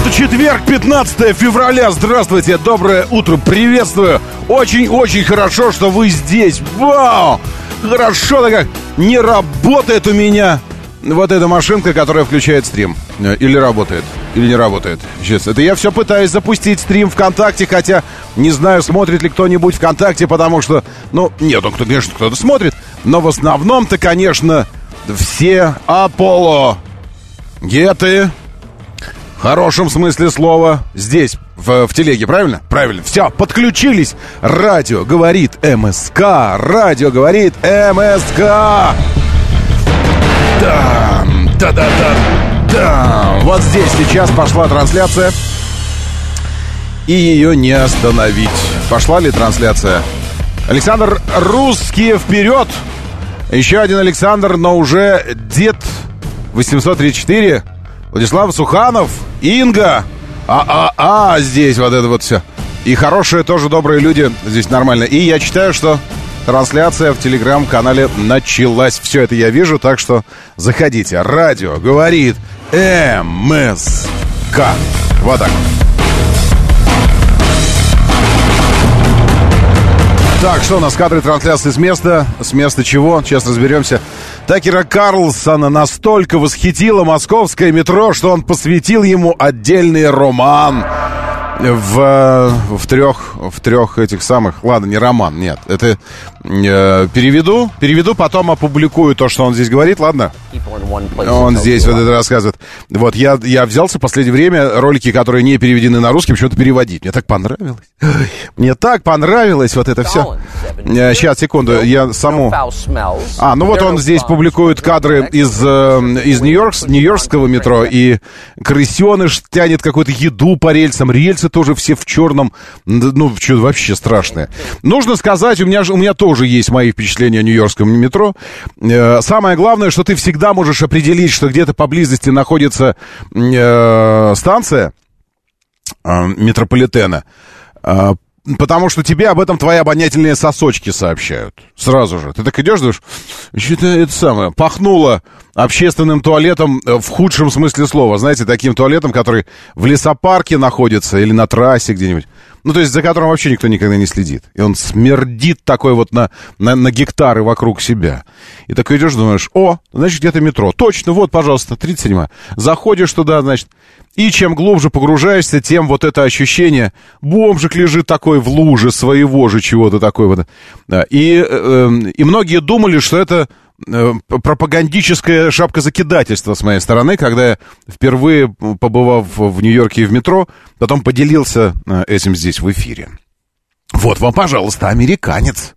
Это четверг, 15 февраля. Здравствуйте, доброе утро, приветствую. Очень-очень хорошо, что вы здесь. Вау! Хорошо-то как не работает у меня вот эта машинка, которая включает стрим. Э, или работает, или не работает. Сейчас, это я все пытаюсь запустить стрим ВКонтакте, хотя не знаю, смотрит ли кто-нибудь ВКонтакте, потому что, ну, нет, ну, кто, конечно, кто-то смотрит, но в основном-то, конечно, все Аполло, Геты, в хорошем смысле слова, здесь, в, в телеге, правильно? Правильно. Все, подключились. Радио говорит МСК. Радио говорит МСК. Да, да, да, да, да. Вот здесь сейчас пошла трансляция. И ее не остановить. Пошла ли трансляция? Александр Русские вперед! Еще один Александр, но уже дед 834. Владислав Суханов, Инга. А-а-а, здесь вот это вот все. И хорошие тоже добрые люди здесь нормально. И я читаю, что трансляция в телеграм-канале началась. Все это я вижу, так что заходите. Радио говорит МСК. Вот так вот. Так, что у нас кадры трансляции с места? С места чего? Сейчас разберемся. Такера Карлсона настолько восхитило московское метро, что он посвятил ему отдельный роман в, э, в трех в трех этих самых ладно не роман нет это э, переведу переведу потом опубликую то что он здесь говорит ладно? Он здесь вот это рассказывает. Вот я я взялся в последнее время ролики которые не переведены на русский почему-то переводить. Мне так понравилось. Мне так понравилось вот это все сейчас э, секунду я саму. А ну вот он здесь публикует кадры из из Нью-Йорк Нью-Йоркского метро и крысеныш тянет какую-то еду по рельсам рельсы тоже все в черном. Ну, что вообще страшное. Нужно сказать, у меня, у меня тоже есть мои впечатления о нью-йоркском метро. Э, самое главное, что ты всегда можешь определить, что где-то поблизости находится э, станция э, метрополитена. Потому что тебе об этом твои обонятельные сосочки сообщают. Сразу же. Ты так идешь, думаешь, что-то это самое, пахнуло общественным туалетом э, в худшем смысле слова. Знаете, таким туалетом, который в лесопарке находится или на трассе где-нибудь. Ну, то есть за которым вообще никто никогда не следит. И он смердит такой вот на, на, на гектары вокруг себя. И такой идешь, думаешь, о, значит, где-то метро. Точно, вот, пожалуйста, 37 Заходишь туда, значит, и чем глубже погружаешься, тем вот это ощущение, бомжик лежит такой в луже своего же чего-то такой вот. И, э, эм, и многие думали, что это пропагандическое шапкозакидательство с моей стороны, когда я впервые, побывав в Нью-Йорке и в метро, потом поделился э, этим здесь в эфире. Вот вам, пожалуйста, американец,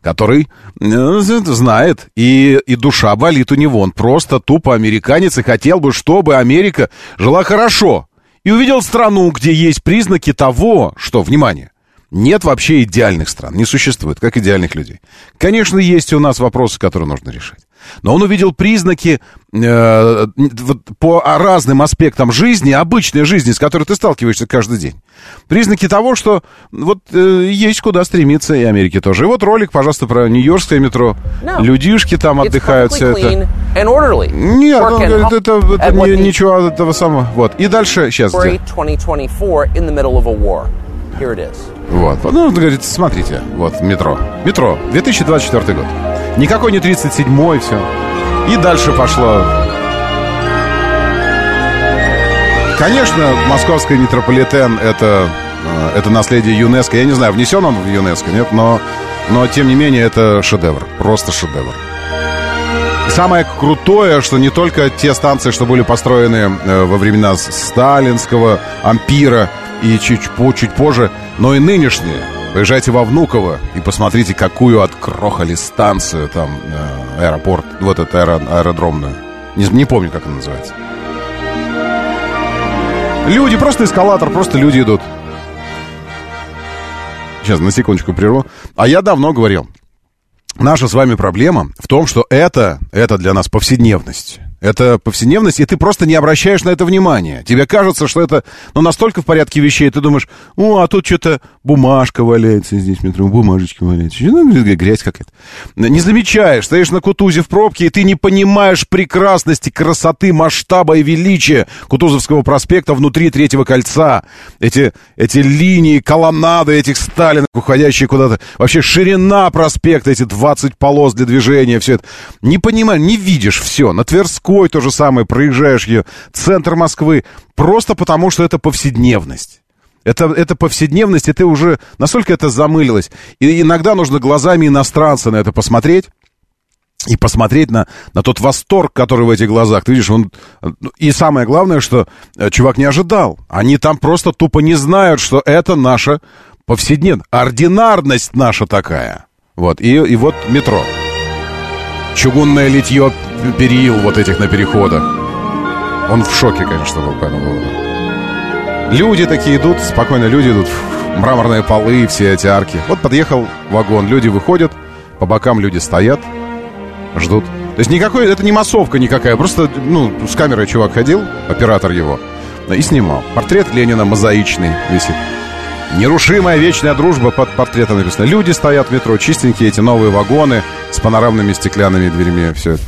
который э, знает, и, и душа болит у него. Он просто тупо американец и хотел бы, чтобы Америка жила хорошо. И увидел страну, где есть признаки того, что, внимание, нет вообще идеальных стран, не существует, как идеальных людей. Конечно, есть у нас вопросы, которые нужно решать. Но он увидел признаки э, вот, по разным аспектам жизни, обычной жизни, с которой ты сталкиваешься каждый день. Признаки того, что вот э, есть куда стремиться, и Америке тоже. И вот ролик, пожалуйста, про Нью-Йоркское метро. No. Людишки там отдыхают, все это. Нет, он говорит, это, это не, ничего этого самого. Вот. И дальше, сейчас. Где? Вот. Ну, он говорит, смотрите, вот, метро. Метро, 2024 год. Никакой не 37-й, все. И дальше пошло. Конечно, московский метрополитен это, э, это наследие ЮНЕСКО. Я не знаю, внесен он в ЮНЕСКО, нет, но, но тем не менее это шедевр. Просто шедевр. Самое крутое, что не только те станции, что были построены э, во времена сталинского ампира и чуть, чуть позже, но и нынешние. Поезжайте во Внуково и посмотрите, какую открохали станцию там, э, аэропорт, вот это аэро, аэродромную. Не, не помню, как она называется. Люди, просто эскалатор, просто люди идут. Сейчас, на секундочку прерву. А я давно говорил, наша с вами проблема в том, что это, это для нас повседневность. Это повседневность, и ты просто не обращаешь на это внимания. Тебе кажется, что это ну, настолько в порядке вещей, ты думаешь, о, а тут что-то бумажка валяется здесь, метро, бумажечки валяются, ну, грязь какая-то. Не замечаешь, стоишь на Кутузе в пробке, и ты не понимаешь прекрасности, красоты, масштаба и величия Кутузовского проспекта внутри Третьего кольца. Эти, эти линии, колоннады этих Сталинов, уходящие куда-то. Вообще ширина проспекта, эти 20 полос для движения, все это. Не понимаешь, не видишь все. На Тверском Тверской то же самое, проезжаешь ее, центр Москвы, просто потому что это повседневность. Это, это повседневность, и ты уже настолько это замылилось. И иногда нужно глазами иностранца на это посмотреть, и посмотреть на, на тот восторг, который в этих глазах. Ты видишь, он... И самое главное, что э, чувак не ожидал. Они там просто тупо не знают, что это наша повседневность. Ординарность наша такая. Вот. И, и вот метро. Чугунное литье перил вот этих на переходах. Он в шоке, конечно, был по этому поводу. Люди такие идут, спокойно люди идут, мраморные полы, все эти арки. Вот подъехал вагон, люди выходят, по бокам люди стоят, ждут. То есть никакой, это не массовка никакая, просто, ну, с камерой чувак ходил, оператор его, и снимал. Портрет Ленина мозаичный висит. Нерушимая вечная дружба под портретом написано. Люди стоят в метро, чистенькие эти новые вагоны с панорамными стеклянными дверьми, все это.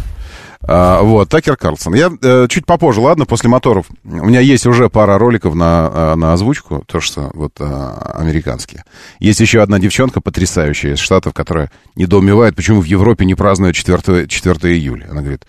А, вот, Такер Карлсон. Я э, чуть попозже, ладно, после моторов. У меня есть уже пара роликов на, э, на озвучку, то, что вот э, американские. Есть еще одна девчонка потрясающая из Штатов, которая недоумевает, почему в Европе не празднуют 4, 4 июля. Она говорит,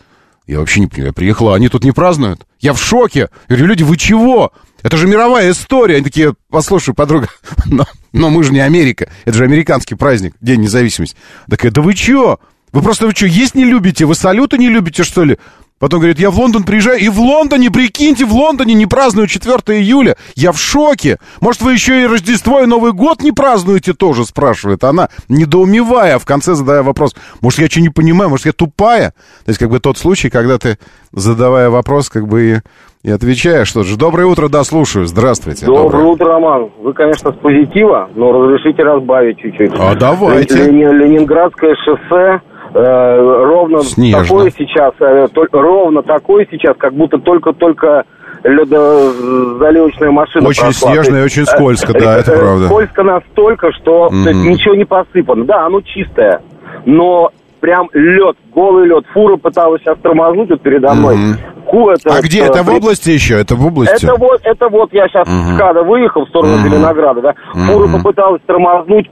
я вообще не понимаю, я приехала, они тут не празднуют. Я в шоке. Я говорю, люди, вы чего? Это же мировая история. Они такие, послушай, подруга, но, но мы же не Америка. Это же американский праздник, День независимости. Такая, да вы чё? Вы просто, вы что, есть не любите? Вы салюты не любите, что ли? Потом говорит, я в Лондон приезжаю, и в Лондоне, прикиньте, в Лондоне не празднуют 4 июля. Я в шоке. Может, вы еще и Рождество, и Новый год не празднуете тоже, спрашивает она, недоумевая, в конце задая вопрос. Может, я что не понимаю, может, я тупая? То есть, как бы тот случай, когда ты, задавая вопрос, как бы и, отвечаешь, что же. Доброе утро, да, слушаю. Здравствуйте. Доброе, Доброе утро, Роман. Вы, конечно, с позитива, но разрешите разбавить чуть-чуть. А давайте. Ленинградское шоссе Э, ровно Снежно. такой сейчас, э, ровно такой сейчас, как будто только-только ледозаливочная машина Очень прошла. снежно и очень скользко, да, это э, правда. Скользко настолько, что mm-hmm. ничего не посыпано. Да, оно чистое, но прям лед, голый лед. Фура пыталась сейчас тормознуть вот передо мной. Mm-hmm. Это, а где? Это в области еще? Это в области? Это вот, это вот я сейчас mm-hmm. с КАДа выехал в сторону mm-hmm. Зеленограда, да. Фура mm-hmm. попыталась тормознуть,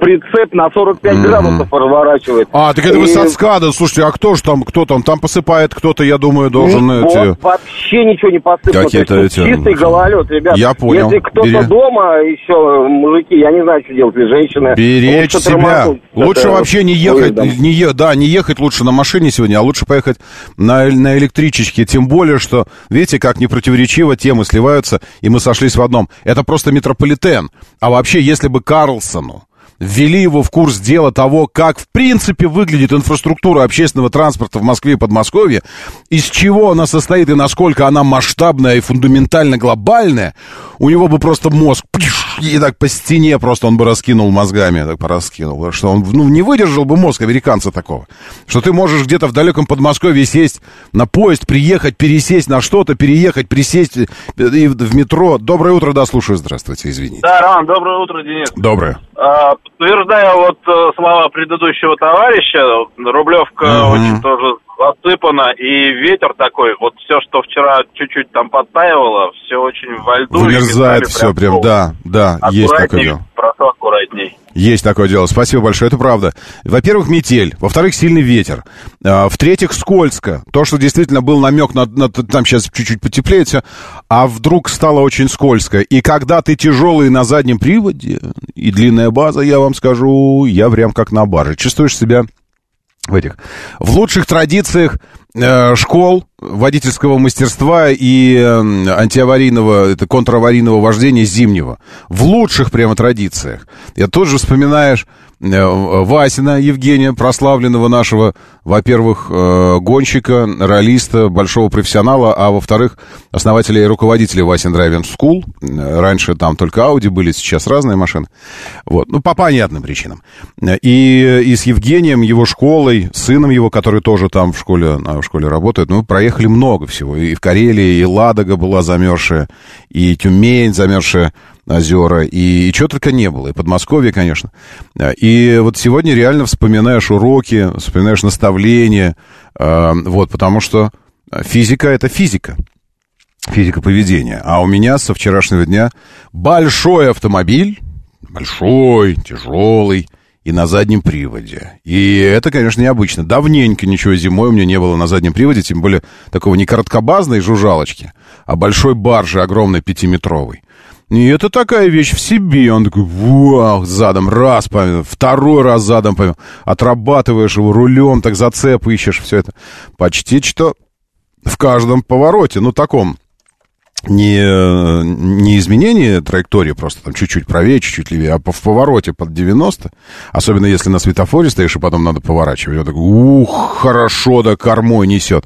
прицеп на 45 mm-hmm. градусов разворачивает. А, так это и... вы с СКАДа, слушайте, а кто же там, кто там? Там посыпает кто-то, я думаю, должен ну, эти... Вот, вообще ничего не посыпано. Какие-то эти... Чистый гололед, ребят. Я понял. Если кто-то Бери... дома еще, мужики, я не знаю, что делать, женщины... Беречь себя. Лучше вообще не ехать, не е... да, не ехать лучше на машине сегодня, а лучше поехать на, на электричечке. Тем более, что, видите, как непротиворечиво темы сливаются, и мы сошлись в одном. Это просто метрополитен. А вообще, если бы Карлсону ввели его в курс дела того, как в принципе выглядит инфраструктура общественного транспорта в Москве и Подмосковье, из чего она состоит и насколько она масштабная и фундаментально глобальная, у него бы просто мозг и так по стене просто он бы раскинул мозгами, так пораскинул. Что он ну, не выдержал бы мозг американца такого. Что ты можешь где-то в далеком Подмосковье сесть на поезд, приехать, пересесть на что-то, переехать, присесть и в метро. Доброе утро, да, слушаю, здравствуйте, извините. Да, Роман, доброе утро, Денис. Доброе. А, подтверждая вот э, слова предыдущего товарища, Рублевка угу. очень тоже засыпано, и ветер такой, вот все, что вчера чуть-чуть там подтаивало, все очень во льду. Вымерзает все прям, да, да, есть такое дело. Прошу аккуратней. Есть такое дело. Спасибо большое, это правда. Во-первых, метель. Во-вторых, сильный ветер. А, в-третьих, скользко. То, что действительно был намек на, на... Там сейчас чуть-чуть потеплеет все. А вдруг стало очень скользко. И когда ты тяжелый на заднем приводе, и длинная база, я вам скажу, я прям как на барже. Чувствуешь себя в этих в лучших традициях э, школ водительского мастерства и э, антиаварийного, это контраварийного вождения зимнего. В лучших прямо традициях. Я тут же вспоминаешь Э, Васина Евгения, прославленного нашего, во-первых, э, гонщика, ролиста, большого профессионала, а во-вторых, основателя и руководителя Васин Драйвинг School. Раньше там только Ауди были, сейчас разные машины. Вот. Ну, по понятным причинам. И, и с Евгением, его школой, сыном его, который тоже там в школе, в школе работает, ну, проехали много всего. И в Карелии, и Ладога была замерзшая, и Тюмень замерзшая озера, и, и чего только не было, и Подмосковье, конечно. И вот сегодня реально вспоминаешь уроки, вспоминаешь наставления, э, вот, потому что физика — это физика. Физика поведения. А у меня со вчерашнего дня большой автомобиль, большой, тяжелый, и на заднем приводе. И это, конечно, необычно. Давненько ничего зимой у меня не было на заднем приводе, тем более такого не короткобазной жужжалочки, а большой баржи огромной пятиметровой. И это такая вещь в себе. Он такой, вау, задом, раз, поймем, второй раз задом, поймем. Отрабатываешь его рулем, так зацеп ищешь, все это. Почти что в каждом повороте, ну, таком, не, не изменение траектории, просто там чуть-чуть правее, чуть-чуть левее, а в повороте под 90, особенно если на светофоре стоишь, и потом надо поворачивать. Он такой, ух, хорошо, да кормой несет.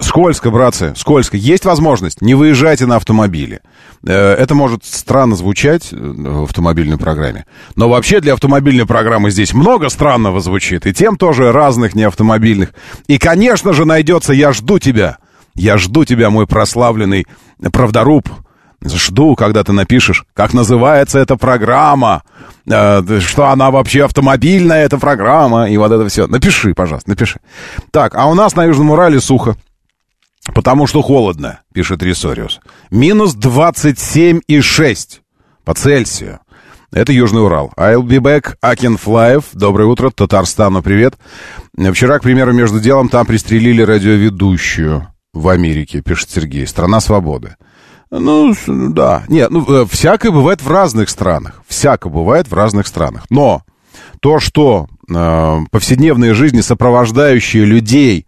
Скользко, братцы, скользко. Есть возможность, не выезжайте на автомобиле. Э, это может странно звучать э, в автомобильной программе. Но вообще для автомобильной программы здесь много странного звучит. И тем тоже разных неавтомобильных. И, конечно же, найдется «Я жду тебя». Я жду тебя, мой прославленный правдоруб. Жду, когда ты напишешь, как называется эта программа, э, что она вообще автомобильная, эта программа, и вот это все. Напиши, пожалуйста, напиши. Так, а у нас на Южном Урале сухо. Потому что холодно, пишет Рисориус. Минус 27,6 по Цельсию. Это Южный Урал. I'll be back, Акен Флаев. Доброе утро, Татарстану привет. Вчера, к примеру, между делом там пристрелили радиоведущую в Америке, пишет Сергей. Страна свободы. Ну, да. Нет, ну, э, всякое бывает в разных странах. Всякое бывает в разных странах. Но то, что э, повседневные жизни, сопровождающие людей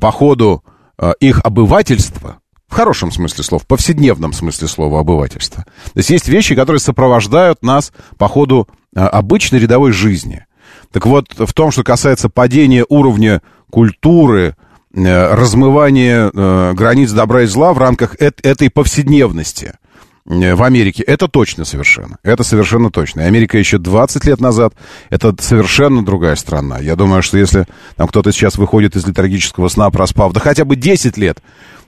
по ходу Э, их обывательство, в хорошем смысле слов, в повседневном смысле слова обывательство. То есть есть вещи, которые сопровождают нас по ходу э, обычной рядовой жизни. Так вот, в том, что касается падения уровня культуры, э, размывания границ добра и зла в рамках этой повседневности – в Америке. Это точно совершенно. Это совершенно точно. Америка еще 20 лет назад, это совершенно другая страна. Я думаю, что если там кто-то сейчас выходит из литургического сна, проспав, да хотя бы 10 лет,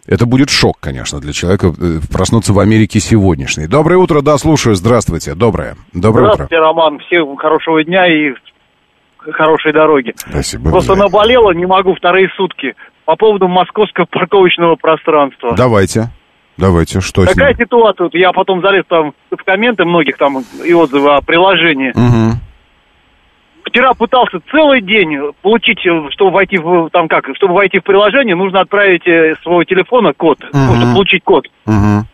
это будет шок, конечно, для человека э, проснуться в Америке сегодняшней. Доброе утро, да, слушаю. Здравствуйте. Доброе. Доброе Здравствуйте, утро. Роман. Всем хорошего дня и хорошей дороги. Спасибо. Просто наболело, не могу вторые сутки. По поводу московского парковочного пространства. Давайте. Давайте, что Какая ситуация? Вот я потом залез там в комменты многих там и отзывы о приложении. Угу. Вчера пытался целый день получить, чтобы войти в там как, чтобы войти в приложение, нужно отправить э, своего телефона код, угу. ну, чтобы получить код. Угу.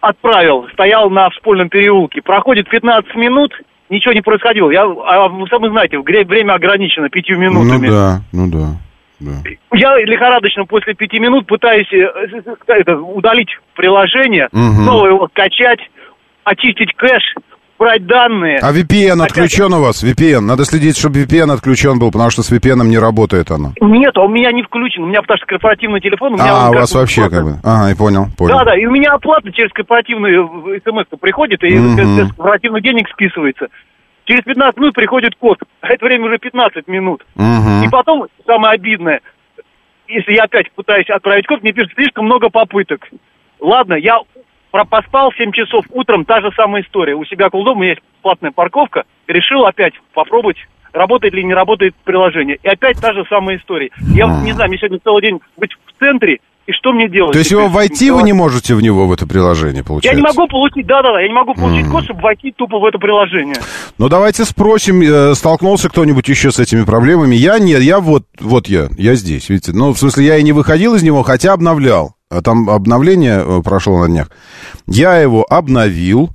Отправил, стоял на вспольном переулке. Проходит 15 минут, ничего не происходило. Я, а вы сами знаете, время ограничено пятью минутами. Ну да, ну да. Да. Я лихорадочно после пяти минут пытаюсь э, это, удалить приложение, угу. снова его качать, очистить кэш, брать данные. А VPN отключен у вас? VPN. Надо следить, чтобы VPN отключен был, потому что с VPN не работает оно. Нет, у меня не включен. У меня потому что корпоративный телефон. У меня а, у вас вообще как бы. Ага, я понял, понял. Да, да, и у меня оплата через корпоративный э, смс приходит, и угу. с корпоративных денег списывается. Через 15 минут приходит код. А это время уже 15 минут. Угу. И потом, самое обидное, если я опять пытаюсь отправить код, мне пишут слишком много попыток. Ладно, я поспал 7 часов утром, та же самая история. У себя около дома есть платная парковка. Решил опять попробовать, работает ли не работает приложение. И опять та же самая история. Я вот не знаю, мне сегодня целый день быть в центре, и что мне делать? То есть его войти вы не можете в него, в это приложение, получается? Я не могу получить, да-да-да, я не могу получить mm. код, чтобы войти тупо в это приложение. Ну, давайте спросим, э, столкнулся кто-нибудь еще с этими проблемами? Я нет, я вот, вот я, я здесь, видите. Ну, в смысле, я и не выходил из него, хотя обновлял. А там обновление э, прошло на днях. Я его обновил,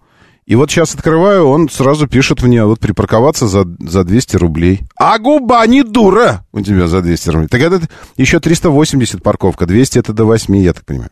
И вот сейчас открываю, он сразу пишет мне, вот припарковаться за, за 200 рублей. А губа не дура у тебя за 200 рублей. Так это еще 380 парковка, 200 это до 8, я так понимаю.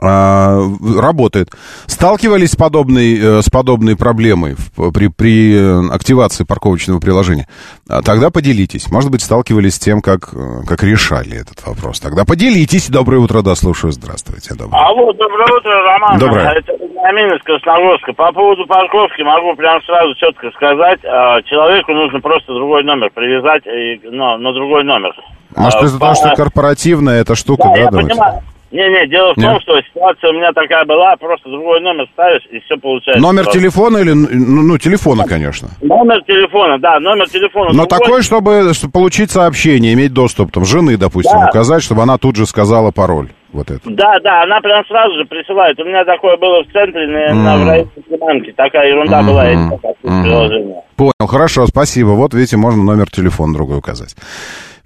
А, работает. Сталкивались с подобной, э, с подобной проблемой при, при э, активации парковочного приложения? А тогда поделитесь. Может быть, сталкивались с тем, как, э, как решали этот вопрос. Тогда поделитесь. Доброе утро, да, слушаю. Здравствуйте. Доброе. Алло, доброе утро, Роман. Доброе. Это Амин из Красногорска. По поводу парковки могу прям сразу четко сказать. А, человеку нужно просто другой номер привязать и, ну, на другой номер. Может, из-за того, что корпоративная эта штука, да, да я давайте? понимаю. Не-не, дело в Нет? том, что ситуация у меня такая была, просто другой номер ставишь, и все получается. Номер просто. телефона или... Ну, ну, телефона, конечно. Номер телефона, да, номер телефона. Но другой. такой, чтобы, чтобы получить сообщение, иметь доступ, там, жены, допустим, Да. указать, чтобы она тут же сказала пароль. Вот это. Да, да, она прям сразу же присылает. У меня такое было в центре, на, на в Раисовской банке. Такая ерунда была, я приложение. Понял, хорошо, спасибо. Вот, видите, можно номер телефона другой указать.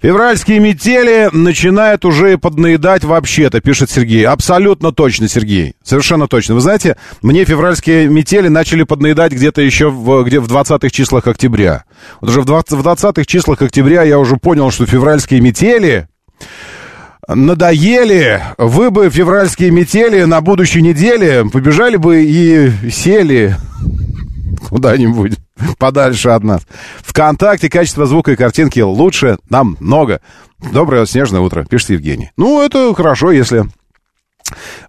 Февральские метели начинают уже поднаедать вообще-то, пишет Сергей. Абсолютно точно, Сергей. Совершенно точно. Вы знаете, мне февральские метели начали поднаедать где-то еще в, где в 20-х числах октября. Вот уже в 20 в 20-х числах октября я уже понял, что февральские метели надоели. Вы бы февральские метели на будущей неделе побежали бы и сели куда-нибудь подальше от нас. Вконтакте качество звука и картинки лучше намного. Доброе снежное утро, пишет Евгений. Ну, это хорошо, если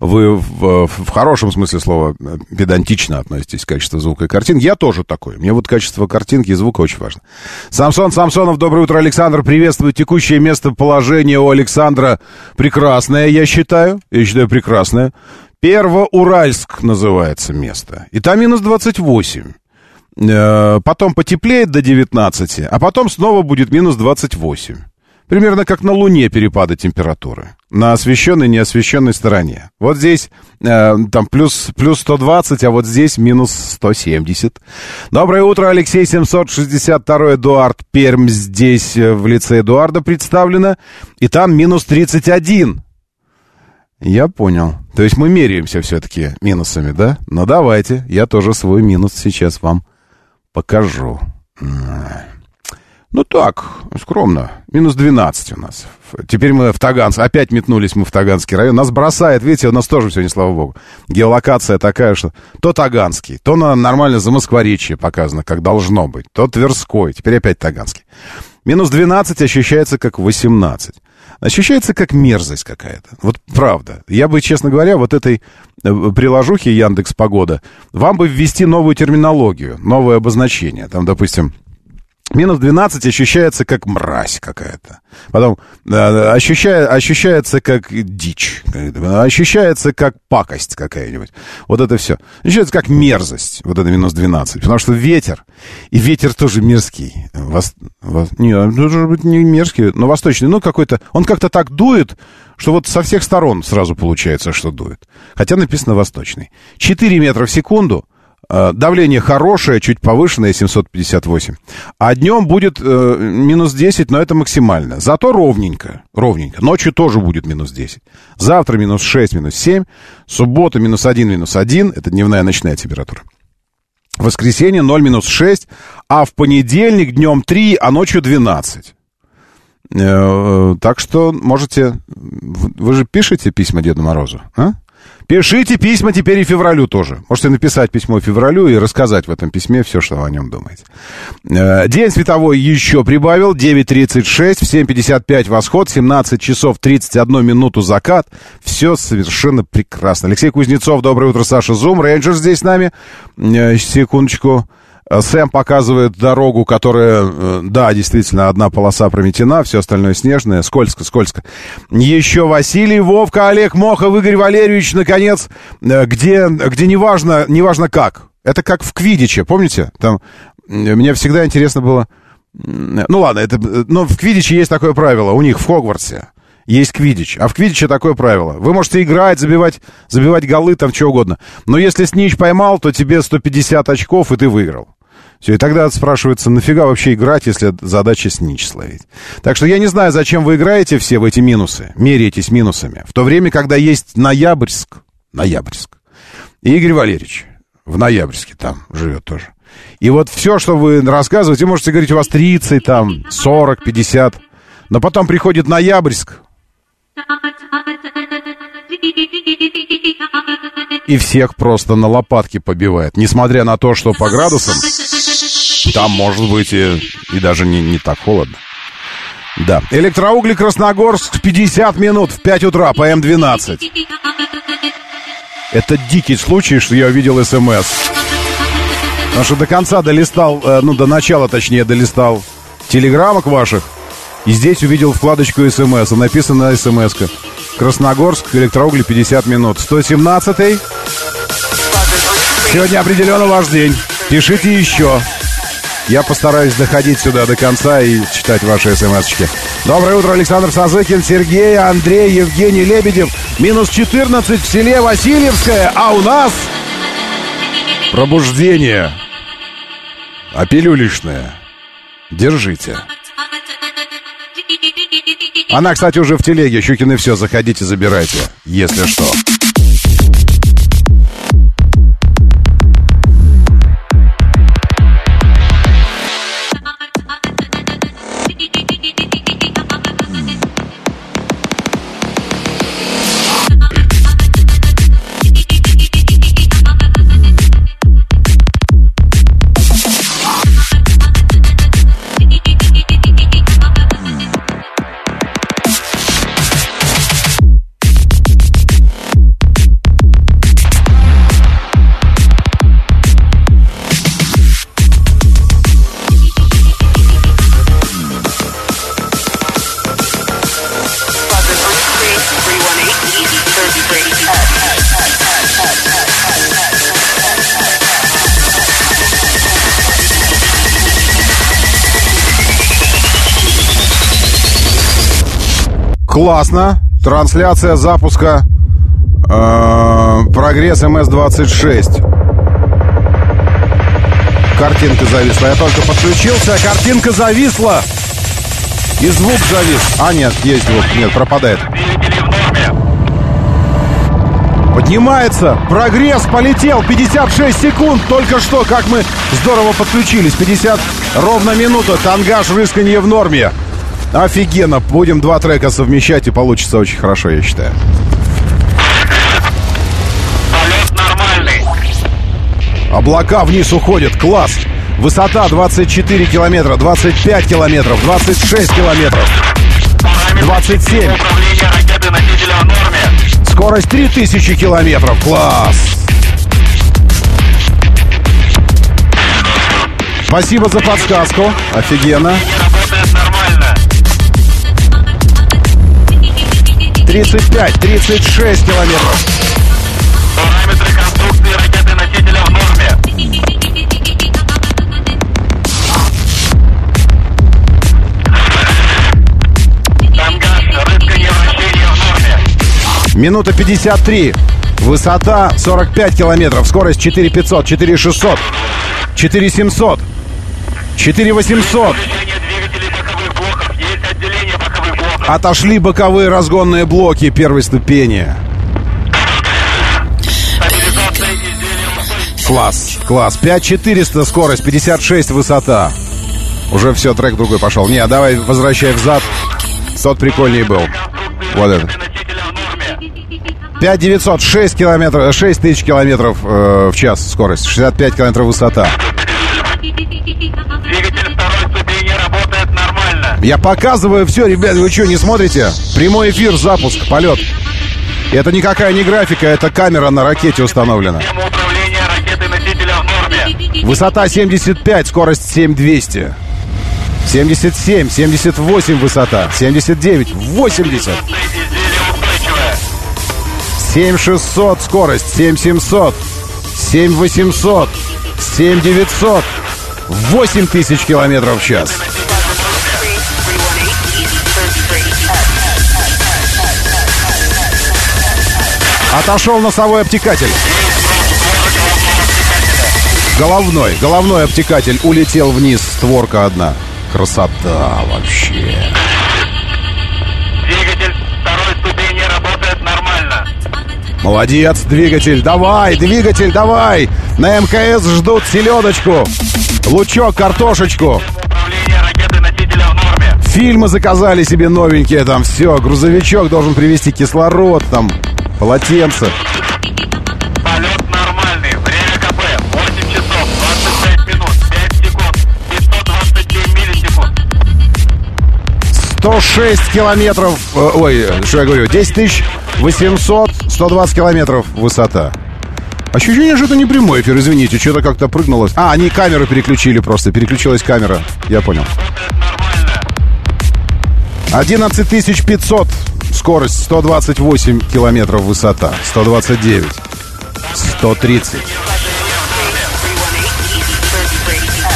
вы в, в хорошем смысле слова э, педантично относитесь к качеству звука и картинки. Я тоже такой. Мне вот качество картинки и звука очень важно. Самсон Самсонов, доброе утро, Александр. Приветствую. Текущее местоположение у Александра прекрасное, я считаю. Я считаю, прекрасное. Первоуральск называется место. И там минус 28. Э, Потом потеплеет до 19, а потом снова будет минус 28. Примерно как на Луне перепады температуры. На освещенной и неосвещенной стороне. Вот здесь э, там плюс, плюс 120, а вот здесь минус 170. Доброе утро, Алексей 762 Эдуард Пермь здесь э, в лице Эдуарда представлено. И там минус 31. Я понял. То есть мы меряемся все-таки минусами, да? Ну давайте, я тоже свой минус сейчас вам покажу. Ну так, скромно. Минус 12 у нас. Теперь мы в Таганск. Опять метнулись мы в Таганский район. Нас бросает, видите, у нас тоже сегодня, слава богу. Геолокация такая, что то Таганский, то на нормально за Москворечье показано, как должно быть. То Тверской, теперь опять Таганский. Минус 12 ощущается как 18. Ощущается как мерзость какая-то. Вот правда. Я бы, честно говоря, вот этой э, приложухе Яндекс Погода, вам бы ввести новую терминологию, новое обозначение. Там, допустим, Минус 12 ощущается как мразь какая-то. Потом э, ощущая, ощущается как дичь. Ощущается как пакость какая-нибудь. Вот это все. Ощущается как мерзость. Вот это минус 12. Потому что ветер. И ветер тоже мерзкий. Вос, вос, не, должен быть не мерзкий, но восточный. Ну, какой-то... Он как-то так дует, что вот со всех сторон сразу получается, что дует. Хотя написано восточный. 4 метра в секунду. Э, Давление хорошее, чуть повышенное, 758. А днем будет э, минус 10, но это максимально. Зато ровненько, ровненько. Ночью тоже будет минус 10. Завтра минус 6, минус 7. Суббота минус 1, минус 1. Это дневная ночная температура. Воскресенье 0, минус 6. А в понедельник днем 3, а ночью 12. Э, так что можете... Вы же пишете письма Деду Морозу, а? Пишите письма теперь и февралю тоже. Можете написать письмо февралю и рассказать в этом письме все, что вы о нем думаете. Э, День световой еще прибавил. 9.36, в 7.55 восход, 17 часов 31 минуту закат. Все совершенно прекрасно. Алексей Кузнецов, доброе утро, Саша Зум. Рейнджер здесь с нами. Э, Секундочку. Сэм показывает дорогу, которая, э, да, действительно, одна полоса прометена, все остальное снежное, скользко, скользко. Еще Василий, Вовка, Олег Мохов, Игорь Валерьевич, наконец, э, где, где неважно, неважно как. Это как в Квидиче, помните? Там э, мне всегда интересно было... Ну ладно, это, э, но в Квидиче есть такое правило, у них в Хогвартсе есть квидич. А в квидиче такое правило. Вы можете играть, забивать, забивать голы, там что угодно. Но если снич поймал, то тебе 150 очков, и ты выиграл. Все, и тогда спрашивается, нафига вообще играть, если задача снич словить? Так что я не знаю, зачем вы играете все в эти минусы, меряетесь минусами. В то время, когда есть Ноябрьск, Ноябрьск, и Игорь Валерьевич, В Ноябрьске там живет тоже. И вот все, что вы рассказываете, можете говорить, у вас 30, там, 40, 50. Но потом приходит Ноябрьск, и всех просто на лопатки побивает. Несмотря на то, что по градусам там может быть и, и даже не, не так холодно. Да. Электроугли Красногорск 50 минут в 5 утра по М12. Это дикий случай, что я увидел СМС. Потому что до конца долистал, э, ну, до начала, точнее, долистал телеграммок ваших. И здесь увидел вкладочку СМС. Написано смс -ка. Красногорск, электроугли 50 минут. 117-й. Сегодня определенно ваш день. Пишите еще. Я постараюсь доходить сюда до конца и читать ваши смс-очки. Доброе утро, Александр Сазыкин, Сергей, Андрей, Евгений Лебедев. Минус 14 в селе Васильевское, а у нас пробуждение. А пилюлишное. Держите. Она, кстати, уже в телеге. Щукины все, заходите, забирайте, если что. Классно. Трансляция запуска э, Прогресс МС-26. Картинка зависла. Я только подключился, а картинка зависла. И звук завис. А, нет, есть звук. Нет, пропадает. Поднимается. Прогресс полетел. 56 секунд. Только что, как мы здорово подключились. 50 ровно минута. Тангаж рысканье в норме. Офигенно. Будем два трека совмещать, и получится очень хорошо, я считаю. Полет нормальный. Облака вниз уходят. Класс. Высота 24 километра, 25 километров, 26 километров, 27. Управление ракеты носителя в норме. Скорость 3000 километров. Класс. Спасибо за подсказку. Офигенно. 35, 36 километров. Параметры конструкции ракеты носителя в норме. Тангаж, рысканье вращение в норме. Минута 53. Высота 45 километров. Скорость 4500, 4600, 4700, 4800. Отошли боковые разгонные блоки первой ступени. Класс, класс. 5400 скорость, 56 высота. Уже все, трек другой пошел. Не, давай возвращай взад. Тот прикольнее был. Вот этот. Носителя в норме. 5900, 6 километров, 6 тысяч километров э, в час скорость, 65 километров высота. Двигатель второй ступени работает нормально. Я показываю все, ребят, вы что, не смотрите? Прямой эфир, запуск, полет. Это никакая не графика, это камера на ракете установлена. Высота 75, скорость 7200. 77, 78 высота, 79, 80. Изделие устойчивое. 7600 скорость, 7700, 7800, 7900, 8000 километров в час. Отошел носовой обтекатель. Головной, головной обтекатель улетел вниз, створка одна. Красота вообще. Двигатель второй ступени работает нормально. Молодец, двигатель, давай, двигатель, давай! На МКС ждут селедочку, лучок, картошечку. Фильмы заказали себе новенькие, там все, грузовичок должен привезти кислород, там, полотенце. Полет нормальный. Время КП 8 часов 25 минут 5 секунд 527 миллисекунд. 106 километров, э, ой, что я говорю, 10 тысяч 800, 120 километров высота. Ощущение, что это не прямой эфир, извините, что-то как-то прыгнуло. А, они камеру переключили просто, переключилась камера, я понял. Нормально. 11 500 скорость, 128 километров высота, 129, 130.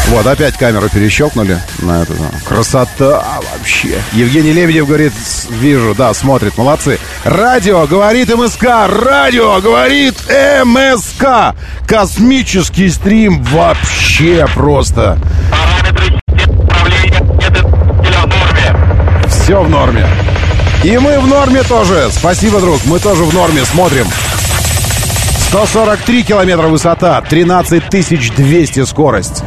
Вот, опять камеру перещелкнули на это. Красота вообще. Евгений Лебедев говорит, вижу, да, смотрит, молодцы. Радио говорит МСК, радио говорит МСК. Космический стрим вообще просто. Все в норме. И мы в норме тоже. Спасибо, друг. Мы тоже в норме. Смотрим. 143 километра высота, 13 200 скорость.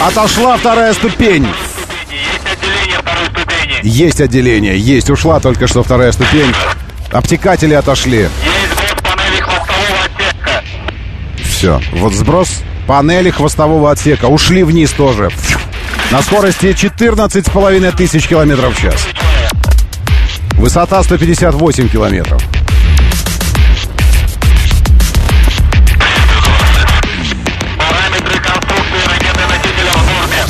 Отошла вторая ступень. Есть отделение. Есть отделение, есть. Ушла только что вторая ступень. Обтекатели отошли. Есть сброс панели хвостового отсека. Все. Вот сброс панели хвостового отсека. Ушли вниз тоже. На скорости 14,5 тысяч километров в час. Высота 158 километров. В норме.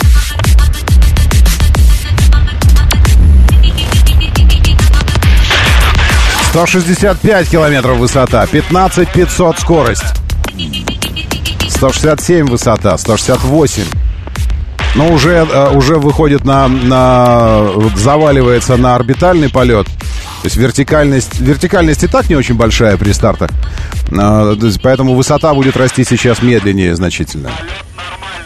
— 165 километров высота, 15 500 скорость. 167 высота, 168. Но уже, э, уже выходит на, на... заваливается на орбитальный полет. То есть вертикальность... Вертикальность и так не очень большая при стартах. А, Поэтому высота будет расти сейчас медленнее значительно.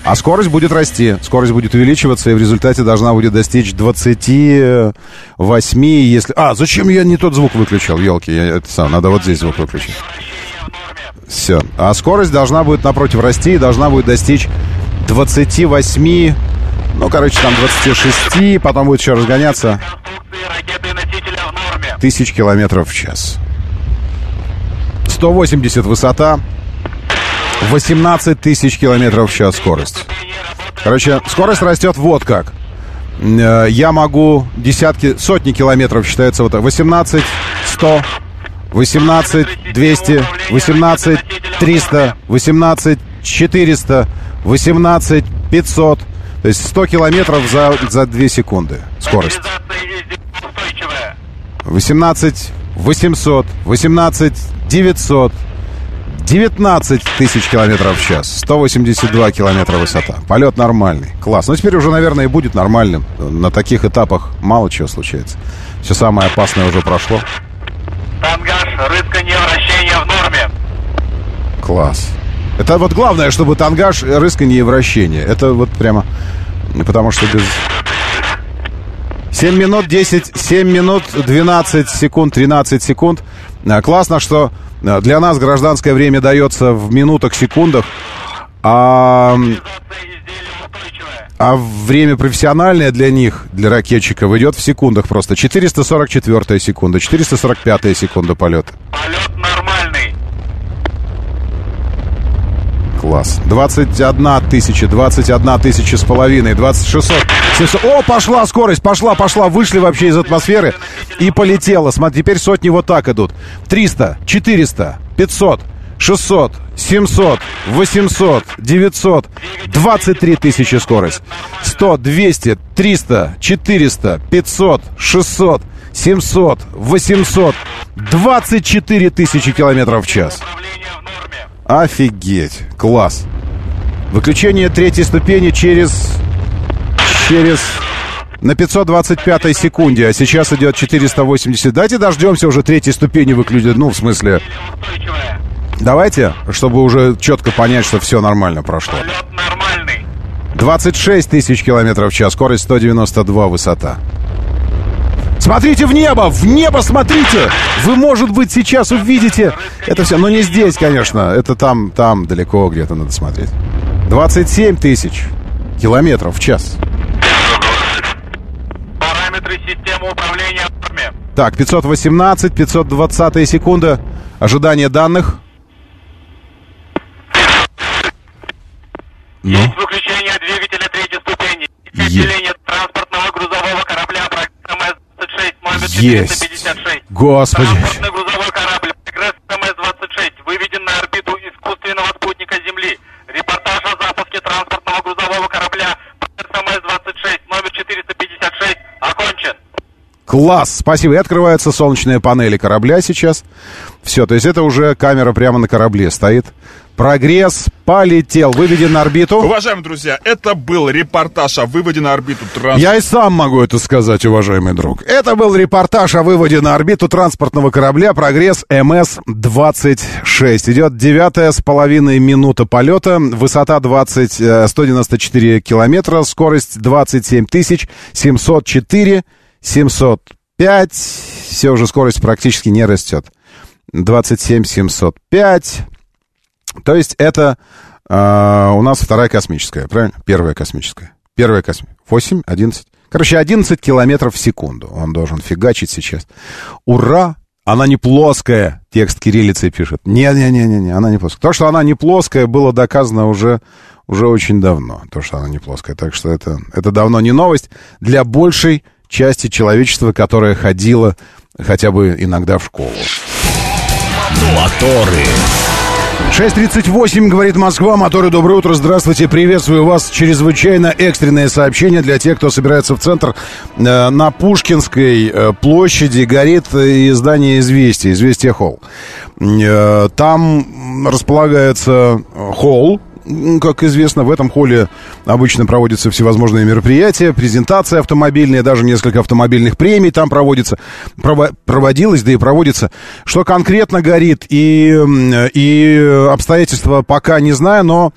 А скорость будет расти, скорость будет увеличиваться, и в результате должна будет достичь 28, если... А, зачем я не тот звук выключил, елки, я, это сам, надо вот здесь звук выключить. Все. А скорость должна будет, напротив, расти, и должна будет достичь 28, ну, короче, там 26, потом будет еще разгоняться тысяч километров в час. 180 высота, 18 тысяч километров в час скорость. Короче, скорость растет вот как. Э, Я могу десятки, сотни километров считается вот так. 18, 100, 18, 200, 18, 300, 18, 400, 18, 500. То есть 100 километров за, за 2 секунды скорость. Стабилизация везде устойчивая. 18 800, 18 900, 19 тысяч километров в час, 182 километра высота. Полет нормальный. Класс. Ну, теперь уже, наверное, и будет нормальным. На таких этапах мало чего случается. Все самое опасное уже прошло. Тангаж, рысканье, вращение в норме. Класс. Это вот главное, чтобы тангаж, рысканье и вращение. Это вот прямо... Потому что без... 7 минут 10, 7 минут 12 секунд, 13 секунд. А, Классно, что а, для нас гражданское время дается в минутах, секундах, а. А время профессиональное для них, для ракетчиков, идет в секундах просто. 444 секунда, 445 секунда полета. Полет нормальный. Класс. 21 тысяча, 21 тысяча с половиной, 2600, 700. О, пошла скорость, пошла, пошла. Вышли вообще из атмосферы и полетела. Смотри, теперь сотни вот так идут. 300, 400, 500, 600, 700, 800, 900, 23 тысячи скорость. 100, 200, 300, 400, 500, 600, 700, 800, 24 тысячи километров в час. Офигеть, класс. Выключение третьей ступени через... Через... На 525 секунде, а сейчас идет 480. Давайте дождемся уже третьей ступени выключить. Ну, в смысле. Давайте, чтобы уже четко понять, что все нормально прошло. Полет нормальный. 26 тысяч километров в час, скорость 192 высота. Смотрите в небо! В небо смотрите! Вы, может быть, сейчас увидите это все. Но не здесь, конечно. Это там, там далеко где-то надо смотреть. 27 тысяч километров в час. Параметры системы управления Так, 518, 520 секунда. Ожидание данных. Ну? Есть выключение двигателя третьей ступени. Отделение транспортного грузового корабля МС-26 номер Есть. 456. Господи. Транспортный грузовой корабль Прогресс МС-26 выведен на орбиту искусственного спутника Земли. Репортаж о запуске транспортного грузового корабля Прогресс МС-26 номер 456 окончен. Класс, спасибо. И открываются солнечные панели корабля сейчас. Все, то есть это уже камера прямо на корабле стоит. Прогресс полетел, выведен на орбиту. Уважаемые друзья, это был репортаж о выводе на орбиту транспорта. Я и сам могу это сказать, уважаемый друг. Это был репортаж о выводе на орбиту транспортного корабля «Прогресс МС-26». Идет девятая с половиной минута полета, высота 20, э, 194 километра, скорость 27 тысяч 704, 705. Все, уже скорость практически не растет. 27 705. То есть это э, у нас вторая космическая, правильно? Первая космическая. Первая космическая. 8, 11. Короче, 11 километров в секунду он должен фигачить сейчас. Ура! Она не плоская, текст кириллицей пишет. Не-не-не-не, она не плоская. То, что она не плоская, было доказано уже, уже очень давно. То, что она не плоская. Так что это, это давно не новость для большей части человечества, которое ходило хотя бы иногда в школу. Моторы. 6.38, говорит Москва. Моторы, доброе утро. Здравствуйте. Приветствую вас. Чрезвычайно экстренное сообщение для тех, кто собирается в центр. Э, на Пушкинской э, площади горит э, издание «Известия», «Известия Холл». Там располагается холл, как известно, в этом холле обычно проводятся всевозможные мероприятия, презентации автомобильные, даже несколько автомобильных премий там проводится, прово- проводилось, да и проводится. Что конкретно горит и, и обстоятельства пока не знаю, но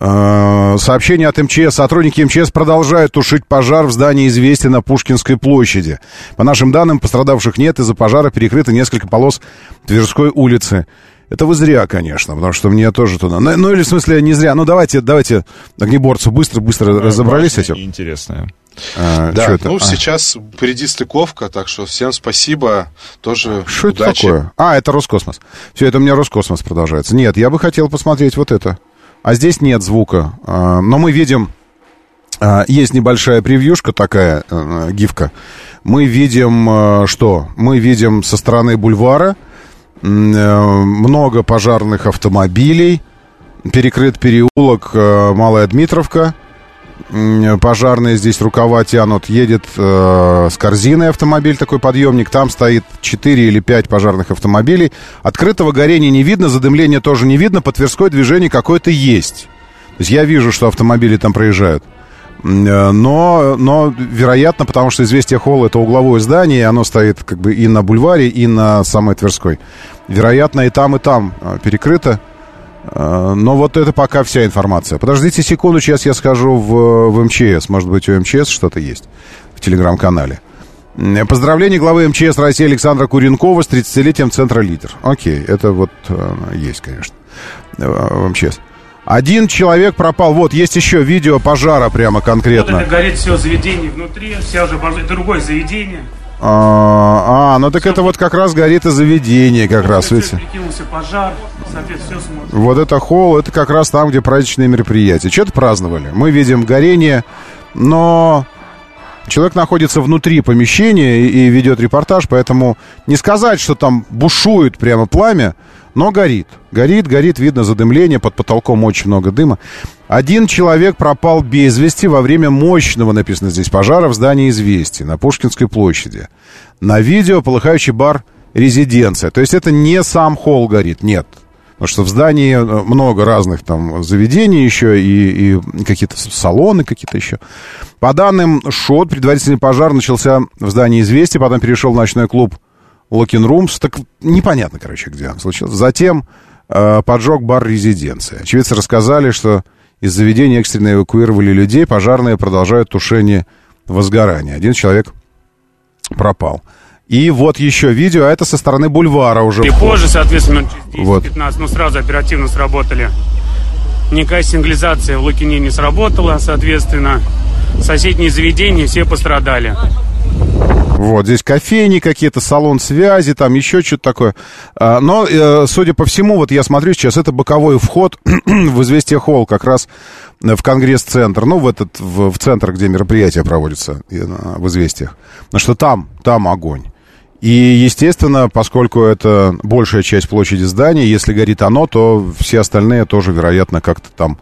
э, сообщение от МЧС. Сотрудники МЧС продолжают тушить пожар в здании «Известия» на Пушкинской площади. По нашим данным, пострадавших нет. Из-за пожара перекрыто несколько полос Тверской улицы. Это вы зря, конечно, потому что мне тоже туда... Ну, ну, или в смысле не зря. Ну, давайте, давайте, огнеборцы, быстро-быстро разобрались с этим. Интересное. А, Да, это? ну А, сейчас впереди стыковка, так что всем спасибо, тоже Что это такое? А, это Роскосмос. Все, это у меня Роскосмос продолжается. Нет, я бы хотел посмотреть вот это. А здесь нет звука. А, Но мы видим... а, Есть небольшая превьюшка такая, э, гифка. Мы видим э, что? Мы видим со стороны бульвара э, много пожарных автомобилей. Перекрыт переулок э, Малая Дмитровка. М, Пожарные здесь рукава тянут. Едет э, с корзиной автомобиль, такой подъемник. Там стоит 4 или 5 пожарных автомобилей. Открытого горения не видно, задымления тоже не видно. По Тверской движение какое-то есть. То есть я вижу, что автомобили там проезжают. Э, Но, но, вероятно, потому что «Известия Холл» — это угловое здание, и оно стоит как бы и на бульваре, и на самой Тверской. Вероятно, и там, и там э, перекрыто. Э, Но вот это пока вся информация. Подождите секунду, сейчас я схожу в, в МЧС. Может быть, у МЧС что-то есть в телеграм-канале. Поздравление главы МЧС России Александра Куренкова с 30-летием Центра Лидер. Окей, это вот есть, конечно, в МЧС. Один человек пропал. Вот, есть еще видео пожара прямо Вот конкретно. это горит все заведение внутри, вся уже пожар- это другое заведение. А, а, ну так это вот как раз горит и заведение как раз, Всё, видите. Пожар, соответственно, все смотрит. Вот это холл, это как раз там, где праздничные мероприятия. Что-то праздновали. Мы видим горение, но человек находится внутри помещения и, и ведет репортаж, поэтому не сказать, что там бушует прямо пламя, но горит. Горит, горит, видно задымление, под потолком очень много дыма. Один человек пропал без вести во время мощного, написано здесь, пожара в здании «Известий» на Пушкинской площади. На видео полыхающий бар «Резиденция». То есть это не сам холл горит, нет. Потому что в здании э, много разных там заведений еще и, и какие-то салоны какие-то еще. По данным ШОТ, предварительный пожар начался в здании «Известия», потом перешел в ночной клуб Локин Румс. Так непонятно, короче, где он случился. Затем э, поджег бар «Резиденция». Очевидцы рассказали, что Из заведения экстренно эвакуировали людей. Пожарные продолжают тушение возгорания. Один человек пропал. И вот еще видео, а это со стороны бульвара уже. И позже, соответственно, через 10-15, Вот. ну, сразу оперативно сработали. Никакая сигнализация в Лукине не сработала, соответственно. Соседние заведения все пострадали. Вот, здесь кофейни какие-то, салон связи, там еще что-то такое. А, Но, э, судя по всему, вот я смотрю сейчас, это боковой вход в «Известия Холл», как раз э, в Конгресс-центр, ну, в этот, в, в центр, где мероприятия проводятся э, в «Известиях». Потому что там, там огонь. И, естественно, поскольку это большая часть площади здания, если горит оно, то все остальные тоже, вероятно, как-то там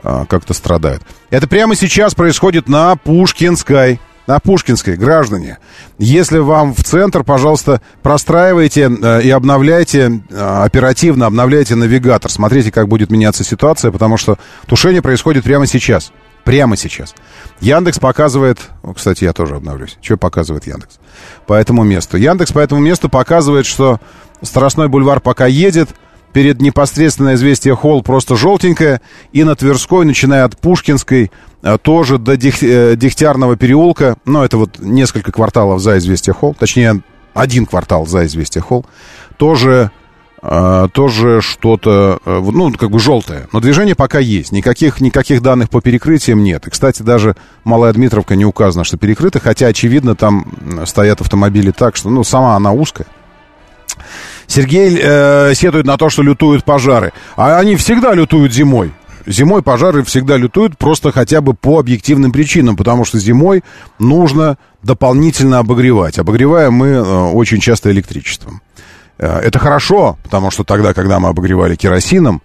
а, как-то страдают. Это прямо сейчас происходит на Пушкинской. На Пушкинской, граждане. Если вам в центр, пожалуйста, простраивайте э, и обновляйте, э, оперативно обновляйте навигатор. Смотрите, как будет меняться ситуация, потому что тушение происходит прямо сейчас. Прямо сейчас. Яндекс показывает... Кстати, я тоже обновлюсь. Что показывает Яндекс? По этому месту. Яндекс по этому месту показывает, что Страстной бульвар пока едет. Перед непосредственно известие холл просто желтенькое. И на Тверской, начиная от Пушкинской, тоже до Дех- э, Дегтярного переулка. Ну, это вот несколько кварталов за известие холл. Точнее, один квартал за известие холл. Тоже а, тоже что-то, э, ну, как бы желтое. Но движение пока есть. Никаких, никаких данных по перекрытиям нет. И, кстати, даже Малая Дмитровка не указано, что перекрыта, хотя, очевидно, там стоят автомобили так, что, ну, сама она узкая. Сергей э, сетует на то, что лютуют пожары. А они всегда лютуют зимой. Зимой пожары всегда лютуют просто хотя бы по объективным причинам, потому что зимой нужно дополнительно обогревать. Обогреваем мы э, очень часто электричеством. Э, Это хорошо, потому что тогда, когда мы обогревали керосином,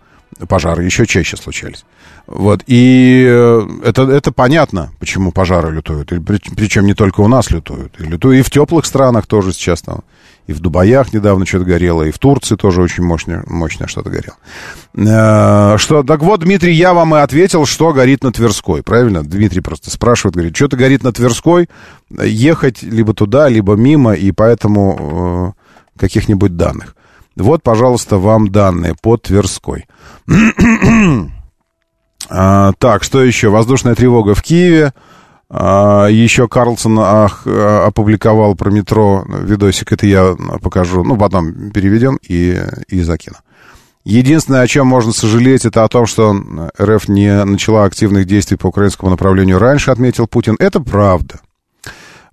пожары еще чаще случались. Вот, и э, это, это понятно, почему пожары лютуют. Причем не только у нас лютуют. И, лютуют, и в теплых странах тоже сейчас там. И в Дубаях недавно что-то горело, и в Турции тоже очень мощно, мощно что-то горело. Э, Что, так вот, Дмитрий, я вам и ответил, что горит на Тверской, правильно? Дмитрий просто спрашивает, говорит, что-то горит на Тверской, ехать либо туда, либо мимо, и поэтому э, каких-нибудь данных. Вот, пожалуйста, вам данные по Тверской. А, так, что еще? Воздушная тревога в Киеве. А, еще Карлсон а, опубликовал про метро видосик. Это я покажу. Ну, потом переведем и, и закину. Единственное, о чем можно сожалеть, это о том, что РФ не начала активных действий по украинскому направлению раньше, отметил Путин. Это правда.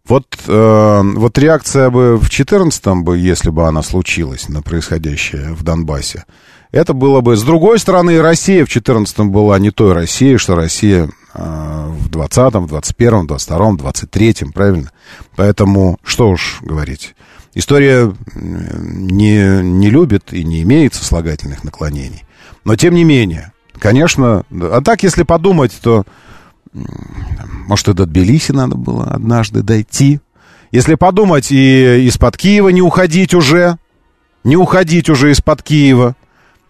Вот, э, вот реакция бы в 14-м бы, если бы она случилась на происходящее в Донбассе, это было бы... С другой стороны, Россия в 14-м была не той Россией, что Россия э, в 20-м, в 21-м, 22-м, 23-м, правильно? Поэтому, что уж говорить. История э, не, не любит и не имеет сослагательных наклонений. Но, тем не менее, конечно... А так, если подумать, то... Может, и до Тбилиси надо было однажды дойти. Если подумать, и из-под Киева не уходить уже, не уходить уже из-под Киева,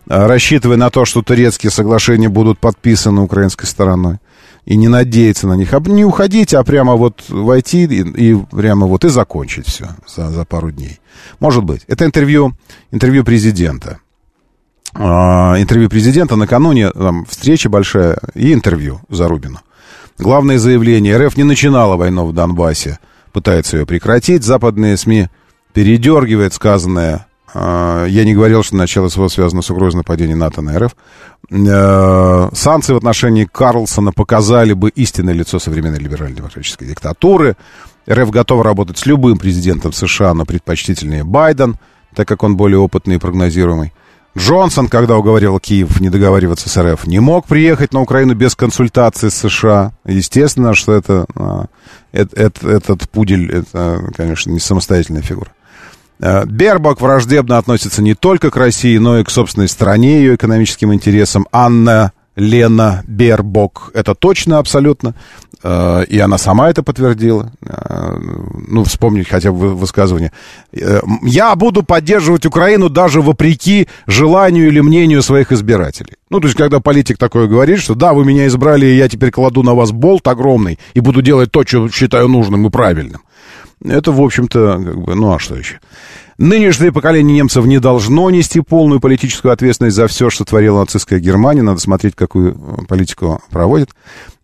а, рассчитывая на то, что турецкие соглашения будут подписаны украинской стороной, и не надеяться на них. А не уходить, а прямо вот войти и, и прямо вот и закончить все за, за пару дней. Может быть. Это интервью, интервью президента. А, интервью президента накануне, там, встреча большая и интервью Зарубину. Главное заявление. РФ не начинала войну в Донбассе, пытается ее прекратить. Западные СМИ передергивает сказанное. А, Я не говорил, что начало СВО связано с угрозой нападения НАТО на РФ. Э, Санкции в отношении Карлсона показали бы истинное лицо современной либерально-демократической диктатуры. РФ готова работать с любым президентом США, но предпочтительнее Байден, так как он более опытный и прогнозируемый. Джонсон, когда уговорил Киев не договариваться с РФ, не мог приехать на Украину без консультации с США. Естественно, что это, а, эт- эт- этот пудель, это, конечно, не самостоятельная фигура. Э, Бербак враждебно относится не только к России, но и к собственной стране, ее экономическим интересам. Анна Лена Бербок, это точно абсолютно. Э, И она сама это подтвердила. Э, Ну, вспомнить хотя бы высказывание. Я буду поддерживать Украину даже вопреки желанию или мнению своих избирателей. Ну, то есть, когда политик такое говорит, что да, вы меня избрали, и я теперь кладу на вас болт огромный и буду делать то, что считаю нужным и правильным. Это, в общем-то, как бы, ну а что еще? Нынешнее поколение немцев не должно нести полную политическую ответственность за все, что творила нацистская Германия. Надо смотреть, какую э, политику проводит.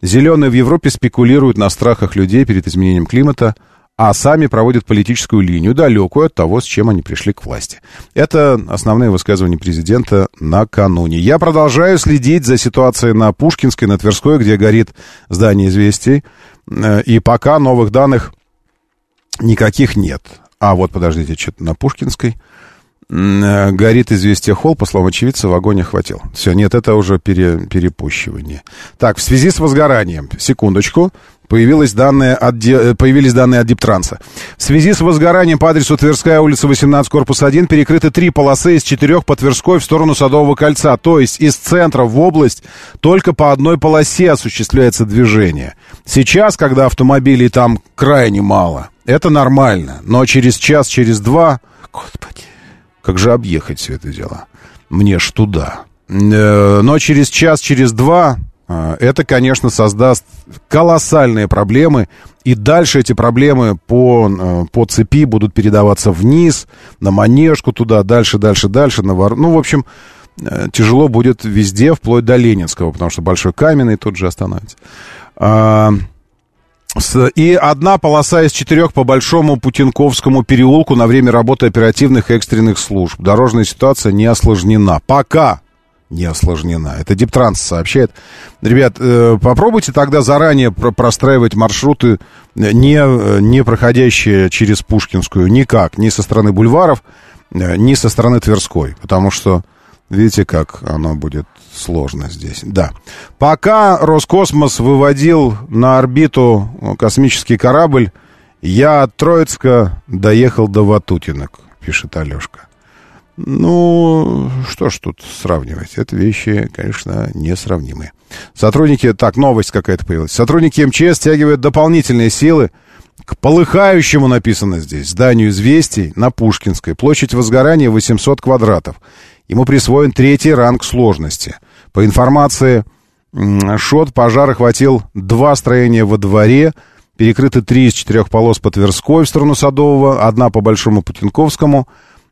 Зеленые в Европе спекулируют на страхах людей перед изменением климата, а сами проводят политическую линию, далекую от того, с чем они пришли к власти. Это основные высказывания президента накануне. Я продолжаю следить за ситуацией на Пушкинской, на Тверской, где горит здание известий. Э, и пока новых данных никаких нет. А вот, подождите, что-то на Пушкинской. Э, горит известие холл, по словам очевидца, в огонь охватил. Все, нет, это уже пере, перепущивание. Так, в связи с возгоранием, секундочку, появились данные от, э, появились данные от Диптранса. В связи с возгоранием по адресу Тверская улица 18, корпус 1, перекрыты три полосы из четырех по Тверской в сторону Садового кольца. То есть из центра в область только по одной полосе осуществляется движение. Сейчас, когда автомобилей там крайне мало, это нормально. Но через час, через два... Господи, как же объехать все это дело? Мне ж туда. Э, но через час, через два э, это, конечно, создаст колоссальные проблемы. И дальше эти проблемы по, э, по цепи будут передаваться вниз, на манежку туда, дальше, дальше, дальше. На вор... Ну, в общем, тяжело будет везде, вплоть до Ленинского, потому что Большой Каменный тут же остановится. А, и одна полоса из четырех по Большому Путинковскому переулку на время работы оперативных экстренных служб. Дорожная ситуация не осложнена. Пока не осложнена. Это Диптранс сообщает. Ребят, э, попробуйте тогда заранее простраивать маршруты, не, не проходящие через Пушкинскую, никак, ни со стороны бульваров, э, ни со стороны Тверской. Потому что, видите, как оно будет сложно здесь. Да. Пока Роскосмос выводил на орбиту космический корабль, я от Троицка доехал до Ватутинок, пишет Алешка. Ну, что ж тут сравнивать? Это вещи, конечно, несравнимые. Сотрудники... Так, новость какая-то появилась. Сотрудники МЧС стягивают дополнительные силы к полыхающему, написано здесь, зданию известий на Пушкинской. Площадь возгорания 800 квадратов. Ему присвоен третий ранг сложности. По информации ШОТ, пожар охватил два строения во дворе, перекрыты три из четырех полос по Тверской в сторону Садового, одна по Большому Путинковскому,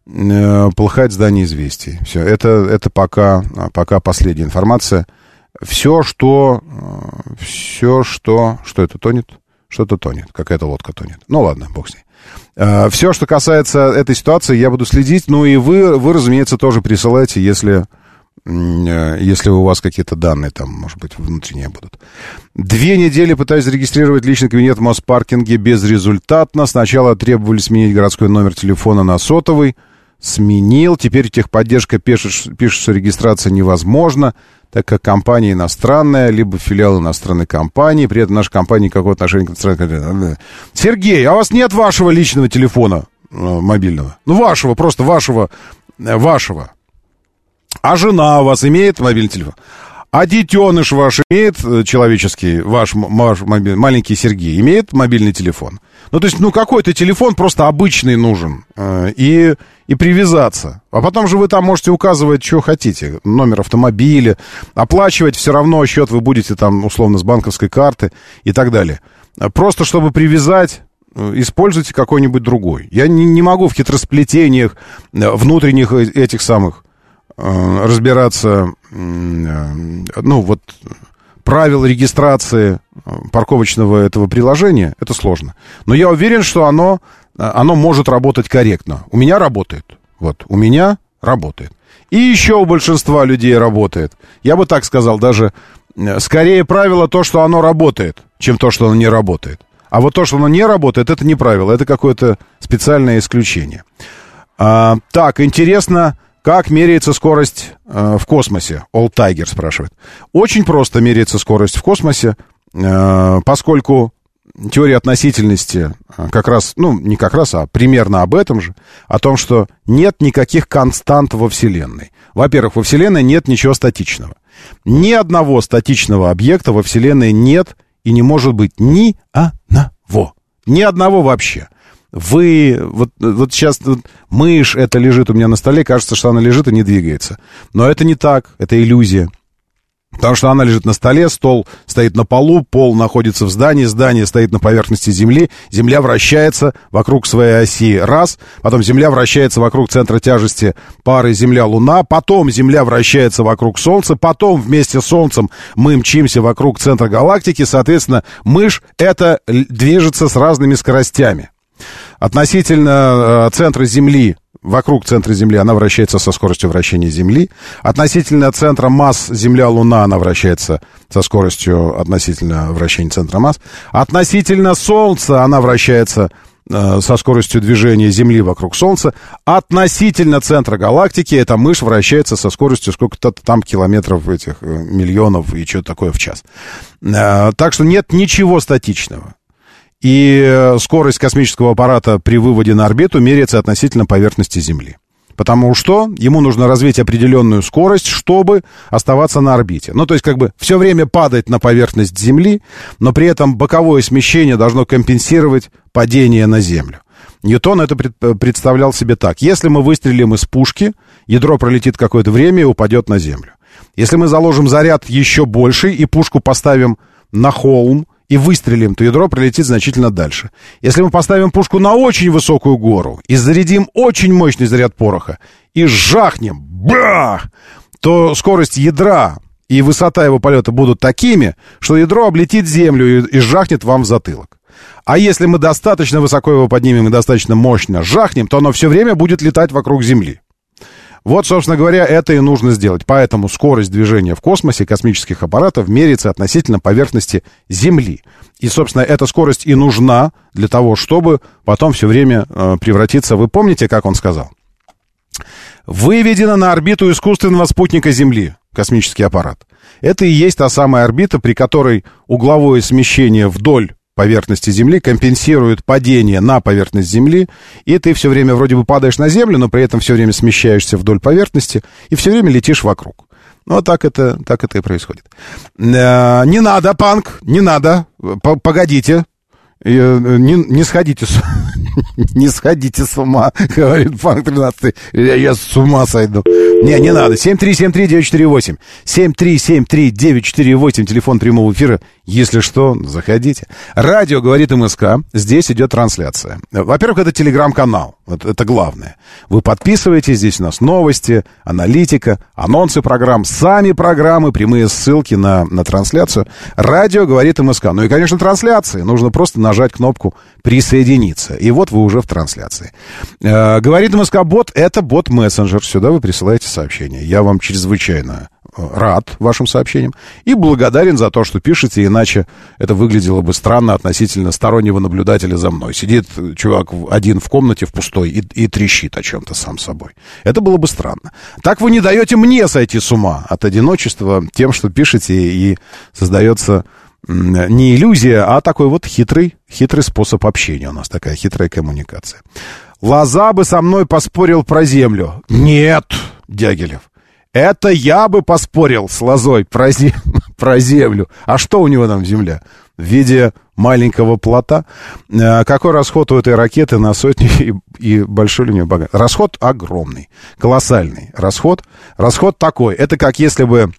э, полыхает здание известий. Все, это, это пока, пока последняя информация. Все, что... Э, Все, что... Что это тонет? Что-то тонет. Какая-то лодка тонет. Ну ладно, бог с ней. Э, Все, что касается этой ситуации, я буду следить. Ну и вы, вы разумеется, тоже присылайте, если, если у вас какие-то данные там, может быть, внутренние будут. Две недели пытаюсь зарегистрировать личный кабинет в Моспаркинге безрезультатно. Сначала требовали сменить городской номер телефона на сотовый. Сменил. Теперь техподдержка пишет, пишет, что регистрация невозможна так как компания иностранная, либо филиал иностранной компании, при этом наша компания никакого отношения к иностранной. Сергей, а у вас нет вашего личного телефона э, мобильного? Ну, вашего, просто вашего, э, вашего. А жена у вас имеет мобильный телефон? А детеныш ваш имеет э, человеческий, ваш, ваш мобиль, маленький Сергей, имеет мобильный телефон? Ну, то есть, ну, какой-то телефон просто обычный нужен. Э, и, и привязаться. А потом же вы там можете указывать, что хотите. Номер автомобиля. Оплачивать все равно счет вы будете там, условно, с банковской карты и так далее. Просто чтобы привязать э, используйте какой-нибудь другой. Я не, не могу в хитросплетениях э, внутренних этих самых э, разбираться, э, ну, вот правил регистрации э, парковочного этого приложения, это сложно. Но я уверен, что оно, э, оно может работать корректно. У меня работает. Вот, у меня работает. И еще у большинства людей работает. Я бы так сказал, даже э, скорее правило то, что оно работает, чем то, что оно не работает. А вот то, что оно не работает, это не правило, это какое-то специальное исключение. А, так, интересно, как меряется скорость э, в космосе? All Tiger спрашивает. Очень просто меряется скорость в космосе, э, поскольку теория относительности э, как раз, ну, не как раз, а примерно об этом же, о том, что нет никаких констант во Вселенной. Во-первых, во Вселенной нет ничего статичного. Ни одного статичного объекта во Вселенной нет и не может быть ни одного. Ни одного вообще вы, вот, вот сейчас вот, мышь это лежит у меня на столе, кажется, что она лежит и не двигается. Но это не так, это иллюзия. Потому что она лежит на столе, стол стоит на полу, пол находится в здании, здание стоит на поверхности Земли, Земля вращается вокруг своей оси раз, потом Земля вращается вокруг центра тяжести пары Земля-Луна, потом Земля вращается вокруг Солнца, потом вместе с Солнцем мы мчимся вокруг центра галактики, соответственно, мышь это движется с разными скоростями. Относительно э, центра Земли вокруг центра Земли, она вращается со скоростью вращения Земли. Относительно центра масс Земля-Луна она вращается со скоростью относительно вращения центра масс. Относительно Солнца она вращается э, со скоростью движения Земли вокруг Солнца. Относительно центра галактики эта мышь вращается со скоростью сколько-то там километров этих э, миллионов и что-то такое в час. Так что нет ничего статичного. И э, скорость космического аппарата при выводе на орбиту меряется относительно поверхности Земли. Потому что ему нужно развить определенную скорость, чтобы оставаться на орбите. Ну, то есть, как бы все время падать на поверхность Земли, но при этом боковое смещение должно компенсировать падение на Землю. Ньютон это э, представлял себе так. Если мы выстрелим из пушки, ядро пролетит какое-то время и упадет на Землю. Если мы заложим заряд еще больше и пушку поставим на холм, и выстрелим, то ядро пролетит значительно дальше. Если мы поставим пушку на очень высокую гору и зарядим очень мощный заряд пороха и жахнем, бах, то скорость ядра и высота его полета будут такими, что ядро облетит землю и, и жахнет вам в затылок. А если мы достаточно высоко его поднимем и достаточно мощно жахнем, то оно все время будет летать вокруг Земли. Вот, собственно говоря, это и нужно сделать. Поэтому скорость движения в космосе космических аппаратов меряется относительно поверхности Земли. И, собственно, эта скорость и нужна для того, чтобы потом все время э, превратиться... Вы помните, как он сказал? Выведена на орбиту искусственного спутника Земли космический аппарат. Это и есть та самая орбита, при которой угловое смещение вдоль поверхности Земли, компенсирует падение на поверхность Земли, и ты все время вроде бы падаешь на Землю, но при этом все время смещаешься вдоль поверхности и все время летишь вокруг. Ну, так это, так это и происходит. Э, не надо, панк, не надо. Погодите. Э, не, не сходите с... не сходите с ума, говорит Панк 13. Я, я с ума сойду. Не, не надо. 7373948. 7373948. Телефон прямого эфира. Если что, заходите. Радио говорит МСК. Здесь идет трансляция. Во-первых, это телеграм-канал. Вот это главное. Вы подписываетесь. Здесь у нас новости, аналитика, анонсы программ, сами программы, прямые ссылки на, на трансляцию. Радио говорит МСК. Ну и, конечно, трансляции. Нужно просто нажать кнопку «Присоединиться». И вот вы уже в трансляции. Э, говорит МСК-бот. Это бот-мессенджер. Сюда вы присылаете сообщения. Я вам чрезвычайно э, рад вашим сообщениям и благодарен за то, что пишете, иначе это выглядело бы странно относительно стороннего наблюдателя за мной. Сидит чувак один в комнате в пустой и, и трещит о чем-то сам собой. Это было бы странно. Так вы не даете мне сойти с ума от одиночества тем, что пишете, и создается не иллюзия, а такой вот хитрый, хитрый способ общения у нас, такая хитрая коммуникация. Лоза бы со мной поспорил про землю. Нет, Дягилев. Это я бы поспорил с лозой про, зем... про землю. А что у него там земля? В виде маленького плота. А какой расход у этой ракеты на сотни и, и большой ли у нее багаж? Расход огромный, колоссальный расход. Расход такой. Это как если бы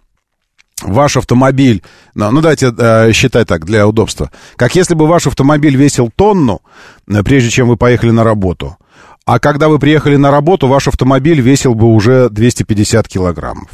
ваш автомобиль, ну, ну давайте э, считать так для удобства, как если бы ваш автомобиль весил тонну, э, прежде чем вы поехали на работу, а когда вы приехали на работу, ваш автомобиль весил бы уже 250 килограммов.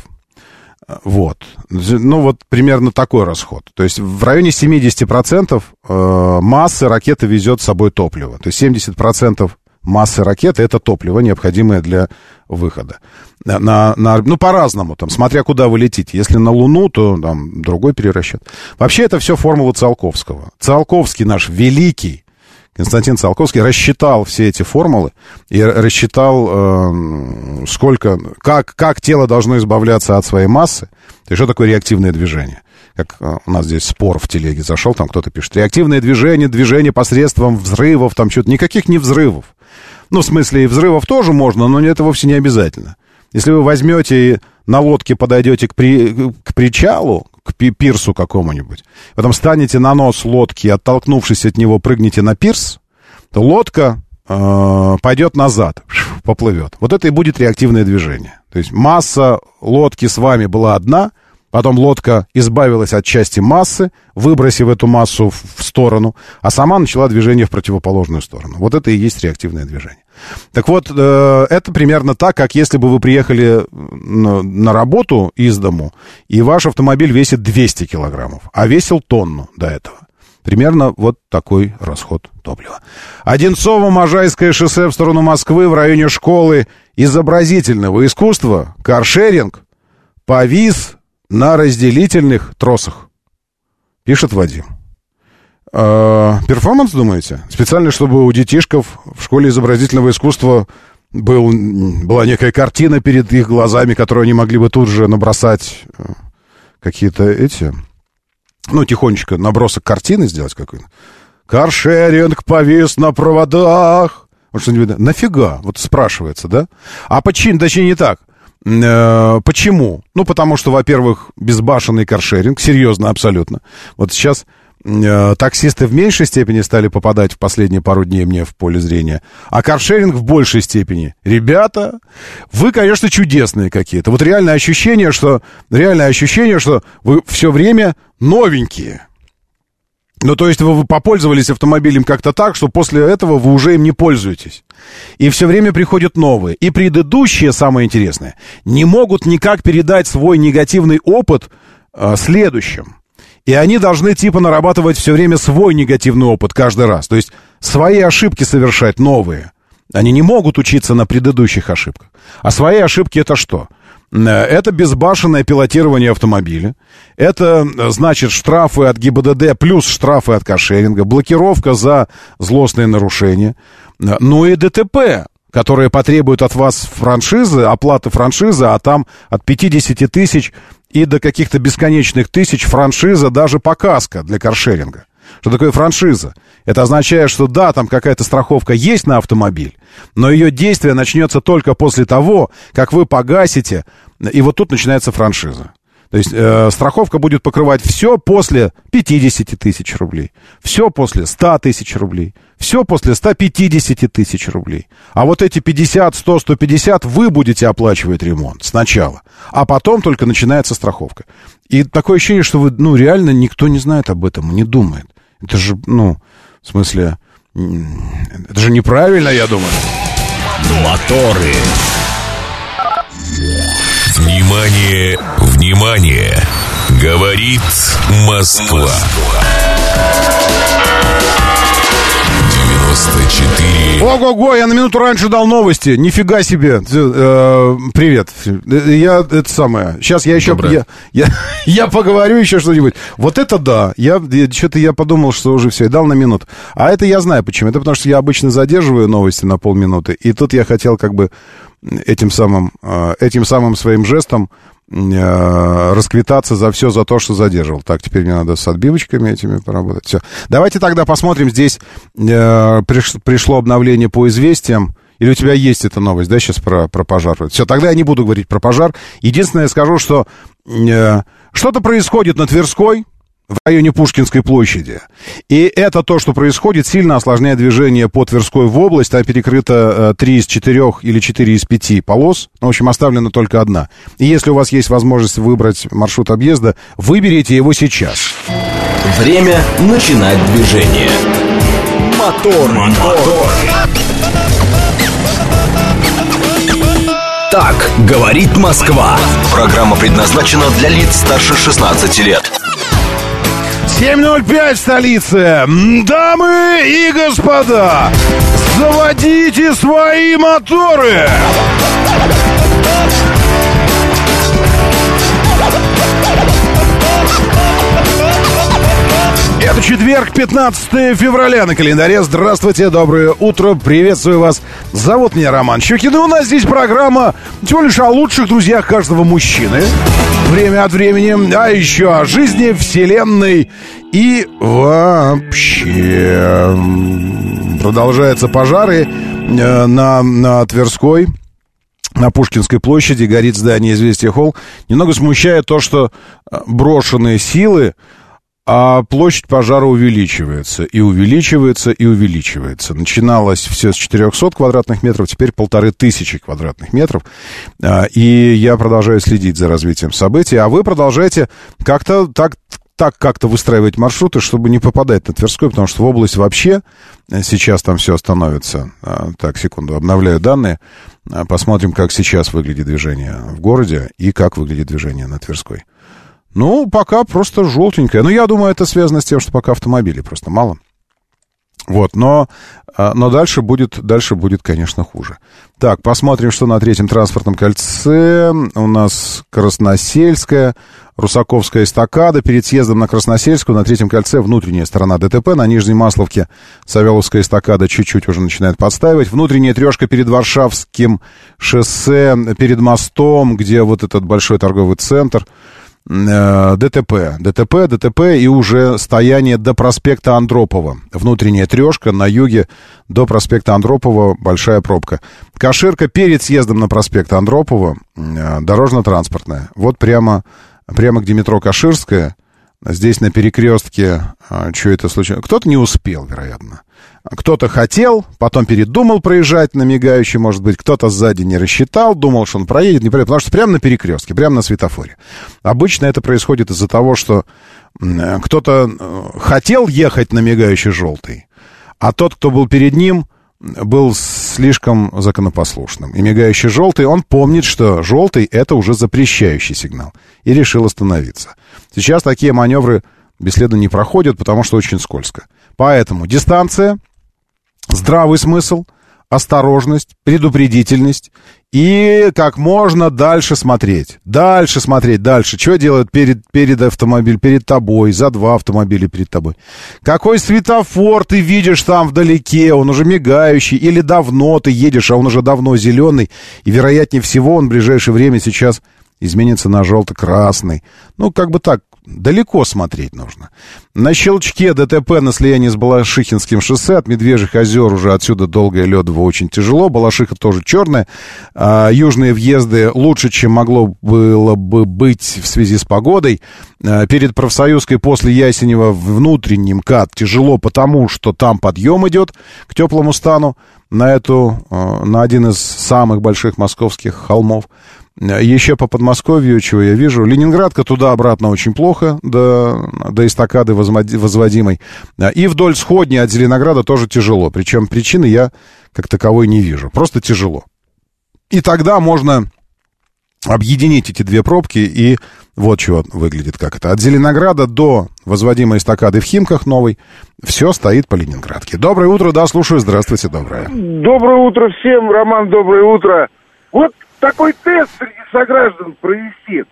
Вот. Ну, вот примерно такой расход. То есть в районе 70% э, массы ракеты везет с собой топливо. То есть 70% массы ракеты это топливо, необходимое для выхода. На, на, ну, по-разному, там, смотря куда вы летите. Если на Луну, то там другой перерасчет. Вообще это все формула Циолковского. Циолковский наш великий Константин Циолковский рассчитал все эти формулы и рассчитал, э, сколько, как, как тело должно избавляться от своей массы. То что такое реактивное движение? Как э, у нас здесь спор в телеге зашел, там кто-то пишет. Реактивное движение, движение посредством взрывов, там что-то. Никаких не взрывов. Ну, в смысле, и взрывов тоже можно, но это вовсе не обязательно. Если вы возьмете и на лодке подойдете к, при, к причалу, к пирсу какому-нибудь, потом станете на нос лодки, оттолкнувшись от него, прыгнете на пирс, то лодка э, пойдет назад, поплывет. Вот это и будет реактивное движение. То есть масса лодки с вами была одна, Потом лодка избавилась от части массы, выбросив эту массу в, сторону, а сама начала движение в противоположную сторону. Вот это и есть реактивное движение. Так вот, э, это примерно так, как если бы вы приехали на, работу из дому, и ваш автомобиль весит 200 килограммов, а весил тонну до этого. Примерно вот такой расход топлива. Одинцово-Можайское шоссе в сторону Москвы в районе школы изобразительного искусства, каршеринг, повис на разделительных тросах. Пишет Вадим. Э, перформанс, думаете? Специально, чтобы у детишков в школе изобразительного искусства был, была некая картина перед их глазами, которую они могли бы тут же набросать э, какие-то эти ну, тихонечко набросок картины сделать какой-то. Каршеринг повис на проводах. Вот что-нибудь. Нафига? Вот спрашивается, да? А почему? Точнее, не так. Э, почему? Ну, потому что, во-первых, безбашенный каршеринг, серьезно, абсолютно. Вот сейчас таксисты в меньшей степени стали попадать в последние пару дней мне в поле зрения, а каршеринг в большей степени. Ребята, вы, конечно, чудесные какие-то. Вот реальное ощущение, что реальное ощущение, что вы все время новенькие. Ну, то есть вы попользовались автомобилем как-то так, что после этого вы уже им не пользуетесь. И все время приходят новые. И предыдущие, самое интересное, не могут никак передать свой негативный опыт э, следующим. И они должны типа нарабатывать все время свой негативный опыт каждый раз. То есть свои ошибки совершать новые. Они не могут учиться на предыдущих ошибках. А свои ошибки это что? Э, это безбашенное пилотирование автомобиля. Это, э, значит, штрафы от ГИБДД плюс штрафы от кошеринга, блокировка за злостные нарушения. Э, ну и ДТП, которые потребуют от вас франшизы, оплаты франшизы, а там от 50 тысяч и до каких-то бесконечных тысяч франшиза даже показка для каршеринга. Что такое франшиза? Это означает, что да, там какая-то страховка есть на автомобиль, но ее действие начнется только после того, как вы погасите, и вот тут начинается франшиза. То есть э, страховка будет покрывать все после 50 тысяч рублей, все после 100 тысяч рублей, все после 150 тысяч рублей. А вот эти 50, 100, 150 вы будете оплачивать ремонт сначала, а потом только начинается страховка. И такое ощущение, что вы, ну, реально никто не знает об этом, не думает. Это же, ну, в смысле, это же неправильно, я думаю. Моторы. Внимание, внимание! Говорит Москва. 94. Ого-го, я на минуту раньше дал новости. Нифига себе. Э, привет. Я это самое. Сейчас я еще я, я, я поговорю еще что-нибудь. Вот это да. Я что-то я подумал, что уже все, и дал на минуту. А это я знаю почему. Это потому что я обычно задерживаю новости на полминуты. И тут я хотел как бы этим самым, э, этим самым своим жестом э, расквитаться за все, за то, что задерживал. Так, теперь мне надо с отбивочками этими поработать. Все. Давайте тогда посмотрим. Здесь э, приш, пришло обновление по известиям. Или у тебя есть эта новость, да, сейчас про, про пожар? Все, тогда я не буду говорить про пожар. Единственное, я скажу, что э, что-то происходит на Тверской в районе Пушкинской площади. И это то, что происходит, сильно осложняет движение по Тверской в область. Там перекрыто 3 э, из 4 или 4 из 5 полос. В общем, оставлена только одна. И если у вас есть возможность выбрать маршрут объезда, выберите его сейчас. Время начинать движение. Мотор, мотор. Так говорит Москва. Программа предназначена для лиц старше 16 лет. 7.05 в столице. Дамы и господа, заводите свои моторы! Это четверг, 15 февраля на календаре. Здравствуйте, доброе утро, приветствую вас. Зовут меня Роман Щукин, и у нас здесь программа всего лишь о лучших друзьях каждого мужчины. Время от времени, а еще о жизни, вселенной и вообще. Продолжаются пожары э, на, на Тверской на Пушкинской площади горит здание «Известия Холл». Немного смущает то, что э, брошенные силы а площадь пожара увеличивается, и увеличивается, и увеличивается. Начиналось все с 400 квадратных метров, теперь полторы тысячи квадратных метров. А, и я продолжаю следить за развитием событий, а вы продолжаете как-то так так как-то выстраивать маршруты, чтобы не попадать на Тверской, потому что в область вообще э, сейчас там все остановится. А, так, секунду, обновляю данные. А, посмотрим, как сейчас выглядит движение в городе и как выглядит движение на Тверской. Ну, пока просто желтенькое. Но я думаю, это связано с тем, что пока автомобилей просто мало. Вот, но, а, но дальше будет, дальше будет, конечно, хуже. Так, посмотрим, что на третьем транспортном кольце. У нас Красносельская, Русаковская эстакада. Перед съездом на Красносельскую на третьем кольце внутренняя сторона ДТП. На Нижней Масловке Савеловская эстакада чуть-чуть уже начинает подстаивать. Внутренняя трешка перед Варшавским шоссе, перед мостом, где вот этот большой торговый центр. Э, ДТП, ДТП, ДТП и уже стояние до проспекта Андропова. Внутренняя трешка на юге до проспекта Андропова большая пробка. Каширка перед съездом на проспект Андропова э, дорожно-транспортная. Вот прямо, прямо где метро Каширская, здесь на перекрестке, э, что это случилось? Кто-то не успел, вероятно. Кто-то хотел, потом передумал проезжать на мигающий, может быть, кто-то сзади не рассчитал, думал, что он проедет, не проедет, потому что прямо на перекрестке, прямо на светофоре. Обычно это происходит из-за того, что кто-то э, хотел ехать на мигающий желтый, а тот, кто был перед ним, был слишком законопослушным. И мигающий желтый, он помнит, что желтый — это уже запрещающий сигнал, и решил остановиться. Сейчас такие маневры бесследно не проходят, потому что очень скользко. Поэтому дистанция — здравый смысл, осторожность, предупредительность и как можно дальше смотреть. Дальше смотреть, дальше. Что делают перед, перед автомобилем, перед тобой, за два автомобиля перед тобой. Какой светофор ты видишь там вдалеке, он уже мигающий, или давно ты едешь, а он уже давно зеленый, и вероятнее всего он в ближайшее время сейчас изменится на желто-красный. Ну, как бы так, далеко смотреть нужно. На щелчке ДТП на слиянии с Балашихинским шоссе от Медвежьих озер уже отсюда долгое ледово очень тяжело. Балашиха тоже черная. А, южные въезды лучше, чем могло было бы быть в связи с погодой. А, перед Профсоюзкой после Ясенева внутренним КАТ тяжело, потому что там подъем идет к теплому стану на эту, а, на один из самых больших московских холмов. Еще по Подмосковью, чего я вижу, Ленинградка туда-обратно очень плохо, до, до эстакады возводимой. И вдоль сходни от Зеленограда тоже тяжело. Причем причины я как таковой не вижу. Просто тяжело. И тогда можно объединить эти две пробки и вот чего выглядит как это. От Зеленограда до возводимой эстакады в Химках новой все стоит по Ленинградке. Доброе утро, да, слушаю. Здравствуйте, доброе. Доброе утро всем, Роман, доброе утро. Вот такой тест среди сограждан провести.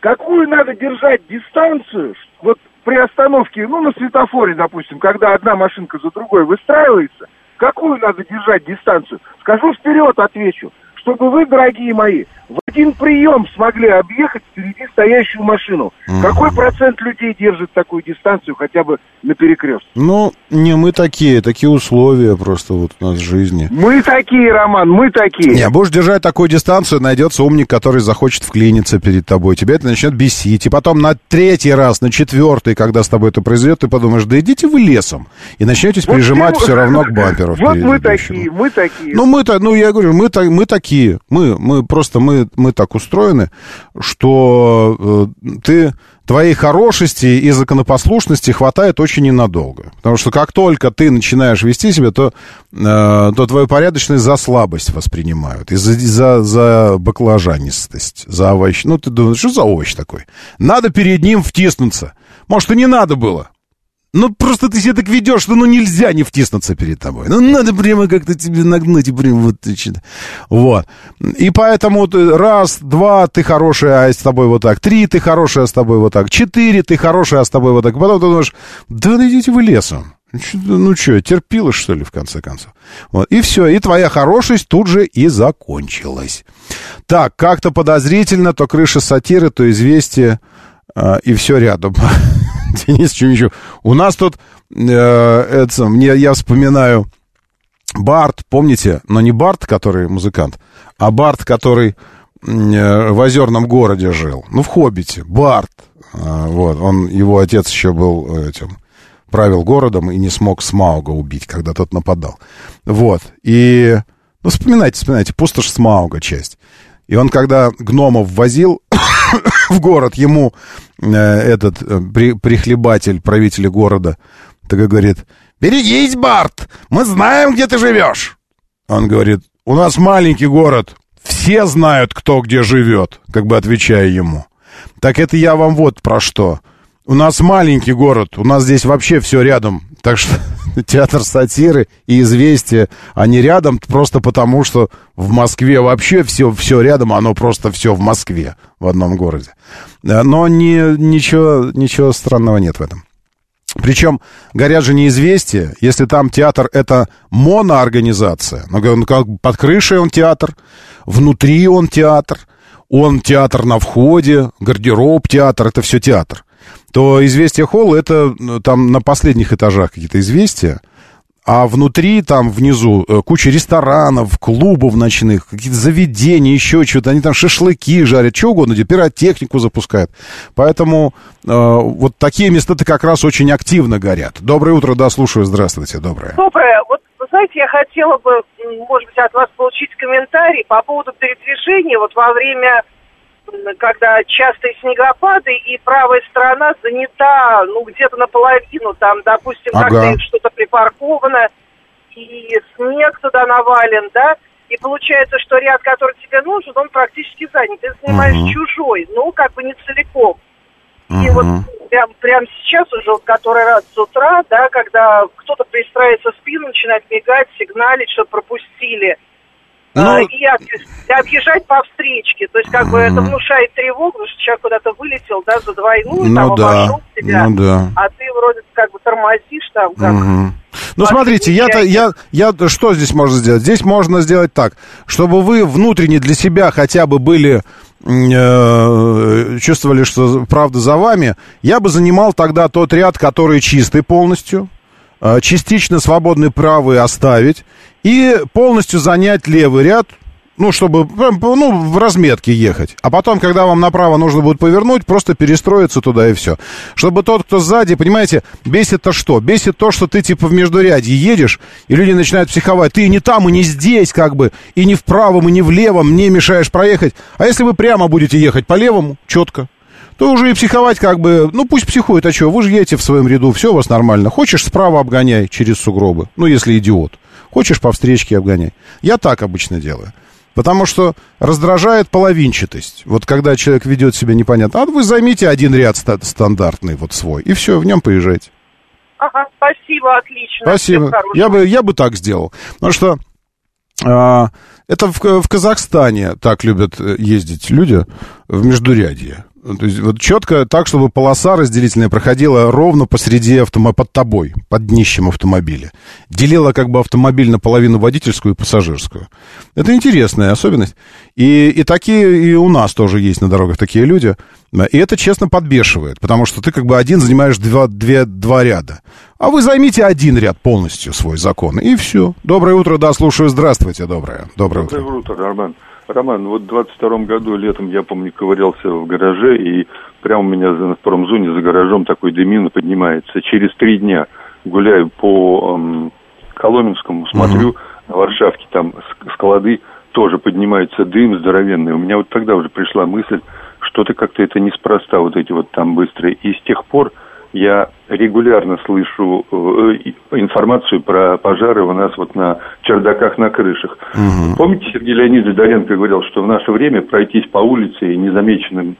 Какую надо держать дистанцию, вот при остановке, ну, на светофоре, допустим, когда одна машинка за другой выстраивается, какую надо держать дистанцию? Скажу вперед, отвечу, чтобы вы, дорогие мои, в один прием смогли объехать впереди стоящую машину. Mm-hmm. Какой процент людей держит такую дистанцию хотя бы на перекрестке? Ну, не мы такие, такие условия просто вот у нас в жизни. Мы такие, Роман, мы такие. Не, будешь держать такую дистанцию, найдется умник, который захочет вклиниться перед тобой. Тебя это начнет бесить. И потом на третий раз, на четвертый, когда с тобой это произойдет, ты подумаешь, да идите вы лесом. И начнетесь вот прижимать все равно к бамперу. Вот мы такие, мы такие. Ну, мы-то, ну, я говорю, мы, мы такие. Мы, мы просто, мы, мы так устроены, что э, ты твоей хорошести и законопослушности хватает очень ненадолго. Потому что как только ты начинаешь вести себя, то, э, то твою порядочность за слабость воспринимают. И за, за, за баклажанистость, за овощ. Ну, ты думаешь, что за овощ такой? Надо перед ним втиснуться. Может, и не надо было. Ну, просто ты себя так ведешь, что ну нельзя не втиснуться перед тобой. Ну, надо прямо как-то тебе нагнуть и прям вот... Вот. И поэтому ты раз, два, ты хорошая, а с тобой вот так. Три, ты хорошая, а с тобой вот так. Четыре, ты хорошая, а с тобой вот так. Потом ты думаешь, да ну идите вы лесом. Ну что, терпила, что ли, в конце концов? Вот. И все, и твоя хорошесть тут же и закончилась. Так, как-то подозрительно, то крыша сатиры, то известие, э, и все рядом. Денис Чумичев. У нас тут, э, это, мне, я вспоминаю Барт, помните, но не Барт, который музыкант, а Барт, который э, в озерном городе жил. Ну, в Хоббите. Барт. А, вот. Он, его отец еще был этим правил городом и не смог Смауга убить, когда тот нападал. Вот. И, ну, вспоминайте, вспоминайте, пустошь Смауга часть. И он, когда гномов возил в город, ему э, этот э, при, прихлебатель, правитель города, так и говорит, «Берегись, Барт, мы знаем, где ты живешь». Он говорит, «У нас маленький город, все знают, кто где живет», как бы отвечая ему. Так это я вам вот про что. У нас маленький город, у нас здесь вообще все рядом. Так что театр сатиры и известия, они рядом просто потому, что в Москве вообще все, все рядом, оно просто все в Москве, в одном городе. Э, но не, ничего, ничего странного нет в этом. Причем горят же не известия, если там театр это моноорганизация, ну, как под крышей он театр, внутри он театр, он театр на входе, гардероб театр, это все театр то «Известия Холл» — это ну, там на последних этажах какие-то известия, а внутри, там внизу, э, куча ресторанов, клубов ночных, какие-то заведения, еще что-то. Они там шашлыки жарят, что угодно, пиротехнику запускают. Поэтому э, вот такие места-то как раз очень активно горят. Доброе утро, да, слушаю. Здравствуйте, доброе. Доброе. Вот, вы знаете, я хотела бы, может быть, от вас получить комментарий по поводу передвижения вот во время когда частые снегопады, и правая сторона занята, ну, где-то наполовину, там, допустим, ага. как-то что-то припарковано, и снег туда навален, да, и получается, что ряд, который тебе нужен, он практически занят. Ты занимаешь угу. чужой, ну, как бы не целиком. Угу. И вот прям, прям сейчас уже, вот который раз с утра, да, когда кто-то пристраивается в спину, начинает мигать, сигналить, что пропустили – А, и объезжать по встречке. То есть, как бы это внушает тревогу, что человек куда-то вылетел, да, за двойную, ну, там, да. обошел тебя, ну, да. а ты вроде как бы тормозишь там, как... Угу. Ну, смотрите, я-то, я, я, что здесь можно сделать? Здесь можно сделать так, чтобы вы внутренне для себя хотя бы были э, чувствовали, что правда за вами, я бы занимал тогда тот ряд, который чистый полностью, частично свободный правый оставить, и полностью занять левый ряд, ну, чтобы, ну, в разметке ехать. А потом, когда вам направо нужно будет повернуть, просто перестроиться туда и все. Чтобы тот, кто сзади, понимаете, бесит-то что? Бесит то, что ты, типа, в междурядье едешь, и люди начинают психовать. Ты не там, и не здесь, как бы, и не в правом, и не в левом, не мешаешь проехать. А если вы прямо будете ехать по левому, четко, то уже и психовать как бы, ну пусть психует, а что, вы же едете в своем ряду, все у вас нормально. Хочешь, справа обгоняй через сугробы, ну если идиот. Хочешь, по встречке обгоняй. Я так обычно делаю. Потому что раздражает половинчатость. Вот когда человек ведет себя непонятно. А вы займите один ряд стандартный, вот свой, и все, в нем поезжайте. Ага, спасибо, отлично. Спасибо. Я бы, я бы так сделал. Потому что а, это в, в Казахстане так любят э, ездить люди в Междурядье. То есть вот четко так, чтобы полоса разделительная проходила ровно посреди автомобиля, под тобой, под днищем автомобиля. Делила как бы автомобиль на половину водительскую и пассажирскую. Это интересная особенность. И, и такие, и у нас тоже есть на дорогах такие люди. И это, честно, подбешивает, потому что ты как бы один занимаешь два, две, два ряда. А вы займите один ряд полностью свой закон, и все. Доброе утро, да, слушаю. Здравствуйте, доброе. Доброе утро. Доброе утро, Роман. Роман, вот в 22 году летом, я помню, ковырялся в гараже, и прямо у меня в промзоне за гаражом такой дымина поднимается. Через три дня гуляю по эм, Коломенскому, смотрю, uh-huh. на Варшавке там склады тоже поднимается дым здоровенный. У меня вот тогда уже пришла мысль, что-то как-то это неспроста, вот эти вот там быстрые. И с тех пор я регулярно слышу э, информацию про пожары у нас вот на чердаках, на крышах. Угу. Помните, Сергей Леонидович Доренко говорил, что в наше время пройтись по улице и незамеченным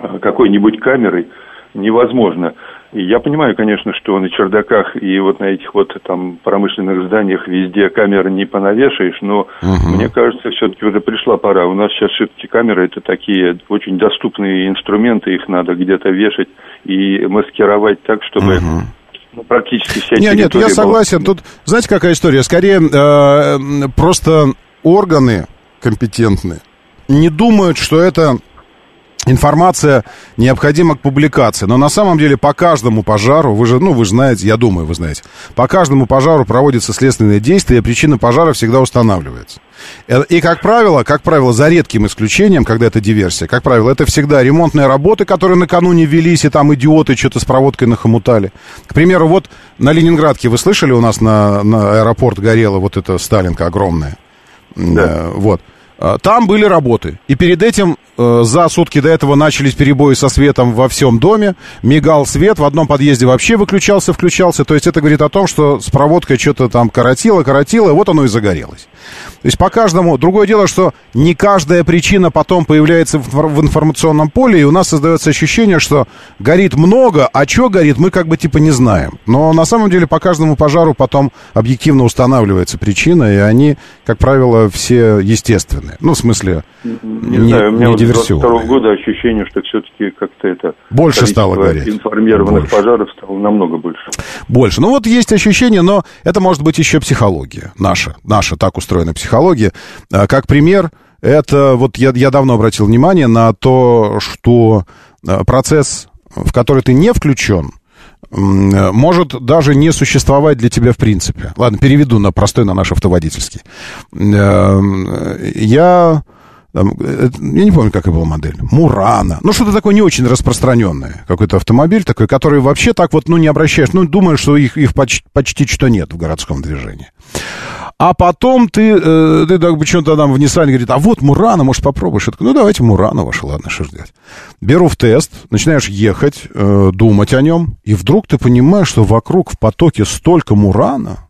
э, какой-нибудь камерой невозможно. И я понимаю, конечно, что на чердаках и вот на этих вот там промышленных зданиях везде камеры не понавешаешь, но угу. мне кажется, все-таки уже пришла пора. У нас сейчас все-таки камеры это такие очень доступные инструменты, их надо где-то вешать и маскировать так, чтобы угу. Ну, практически вся Нет, нет, я согласен. Была... Тут, знаете, какая история? Скорее, э, просто органы компетентные не думают, что это информация необходима к публикации. Но на самом деле по каждому пожару, вы же, ну, вы же знаете, я думаю, вы знаете, по каждому пожару проводится следственное действие, и причина пожара всегда устанавливается. Э, и, как правило, как правило, за редким исключением, когда это диверсия, как правило, это всегда ремонтные работы, которые накануне велись, и там идиоты что-то с проводкой нахомутали. К примеру, вот на Ленинградке, вы слышали, у нас на, на аэропорт горела вот эта Сталинка огромная? Да. Э, вот. А, там были работы. И перед этим, э, за сутки до этого, начались перебои со светом во всем доме. Мигал свет, в одном подъезде вообще выключался, включался. То есть это говорит о том, что с проводкой что-то там коротило, коротило, и вот оно и загорелось. То есть по каждому... Другое дело, что не каждая причина потом появляется в информационном поле, и у нас создается ощущение, что горит много, а что горит, мы как бы типа не знаем. Но на самом деле по каждому пожару потом объективно устанавливается причина, и они, как правило, все естественные. Ну, в смысле, не, не знаю, не вот с 22 года ощущение, что все-таки как-то это... Больше стало гореть. информированных больше. пожаров стало намного больше. Больше. Ну, вот есть ощущение, но это может быть еще психология наша. Наша так устроена психология. А, как пример, это вот я, я давно обратил внимание на то, что а, процесс, в который ты не включен, может даже не существовать для тебя в принципе. Ладно, переведу на простой, на наш автоводительский. Эм, я... Э, я не помню, какая была модель. Мурана. Ну, что-то такое не очень распространенное. Какой-то автомобиль такой, который вообще так вот, ну, не обращаешь. Ну, думаешь, что их, их почти, почти что нет в городском движении. А потом ты, э, ты так что-то там в Ниссане говорит, а вот Мурана, может, попробуешь? Я такой, ну, давайте Мурана ваша, ладно, что ждать. Беру в тест, начинаешь ехать, э, думать о нем, и вдруг ты понимаешь, что вокруг в потоке столько Мурана,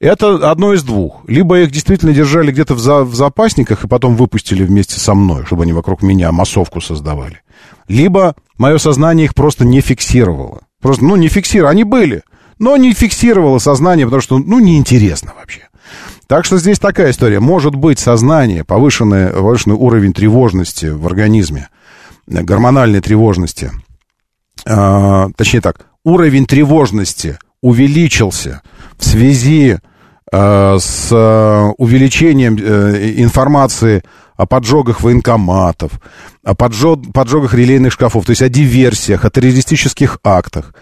это одно из двух. Либо их действительно держали где-то в, за, в запасниках и потом выпустили вместе со мной, чтобы они вокруг меня массовку создавали. Либо мое сознание их просто не фиксировало. Просто, ну, не фиксировало. Они были, но не фиксировало сознание, потому что, ну, неинтересно вообще. Так что здесь такая история. Может быть сознание, повышенный, повышенный уровень тревожности в организме, гормональной тревожности. Э, точнее так, уровень тревожности увеличился в связи э, с увеличением э, информации о поджогах военкоматов, о поджог, поджогах релейных шкафов, то есть о диверсиях, о террористических актах.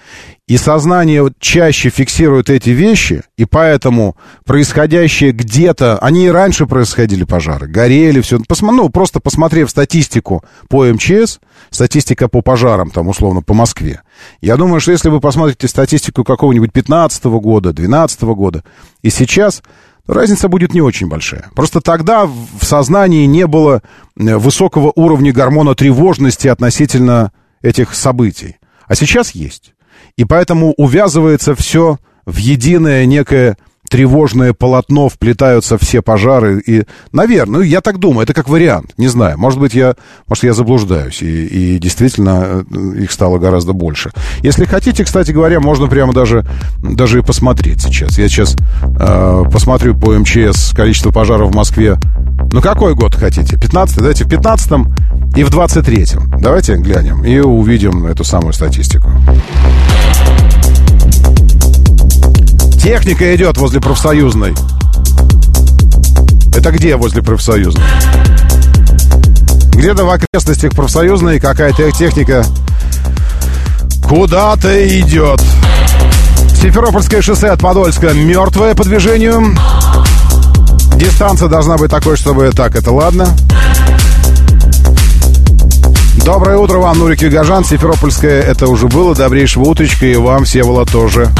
И сознание чаще фиксирует эти вещи, и поэтому происходящее где-то, они и раньше происходили пожары, горели, все. Посма, ну, просто посмотрев статистику по МЧС, статистика по пожарам, там, условно, по Москве, я думаю, что если вы посмотрите статистику какого-нибудь 15 года, 12 года, и сейчас, разница будет не очень большая. Просто тогда в сознании не было э, высокого уровня гормона тревожности относительно этих событий. А сейчас есть. И поэтому увязывается все в единое некое тревожное полотно вплетаются все пожары. И, наверное, ну, я так думаю, это как вариант. Не знаю, может быть, я, может, я заблуждаюсь. И, и действительно э, их стало гораздо больше. Если хотите, кстати говоря, можно прямо даже, даже и посмотреть сейчас. Я сейчас э, посмотрю по МЧС количество пожаров в Москве. Ну, какой год хотите? 15 Давайте в 15 и в 23-м. Давайте глянем и увидим эту самую статистику. Техника идет возле профсоюзной. Это где возле профсоюзной? Где-то в окрестностях профсоюзной какая-то техника куда-то идет. Симферопольское шоссе от Подольска мертвое по движению. Дистанция должна быть такой, чтобы... Так, это ладно. Доброе утро вам, Нурик Югажан. Симферопольское это уже было. Добрейшего утречка и вам, Севола, тоже.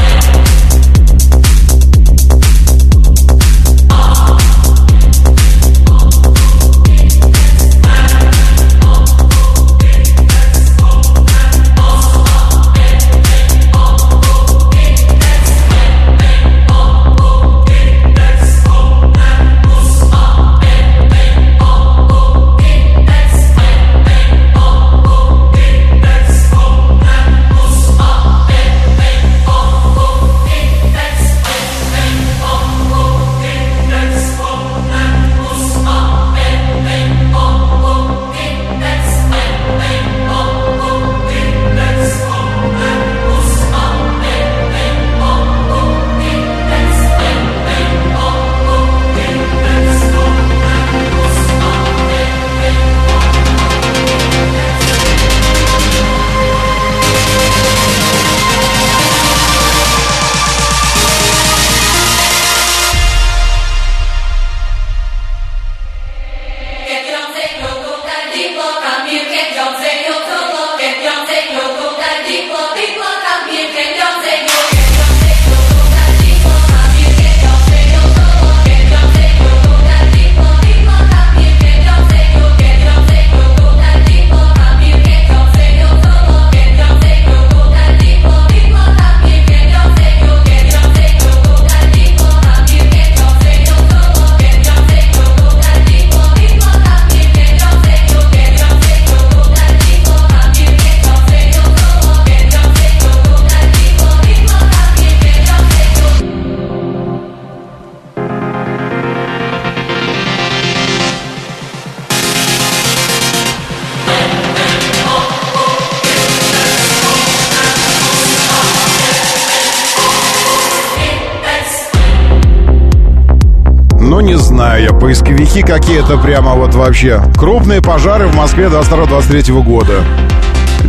Какие-то прямо вот вообще. Крупные пожары в Москве 22-23 года.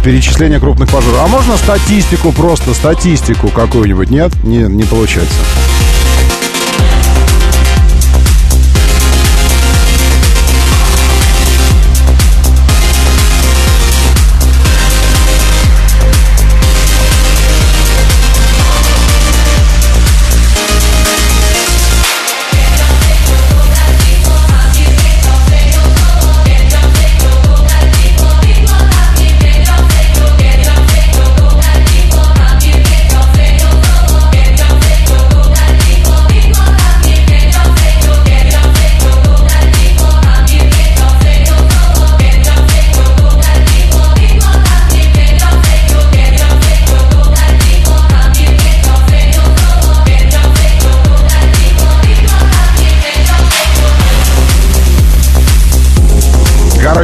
Перечисление крупных пожаров. А можно статистику просто, статистику какую-нибудь? Нет? Не, не получается.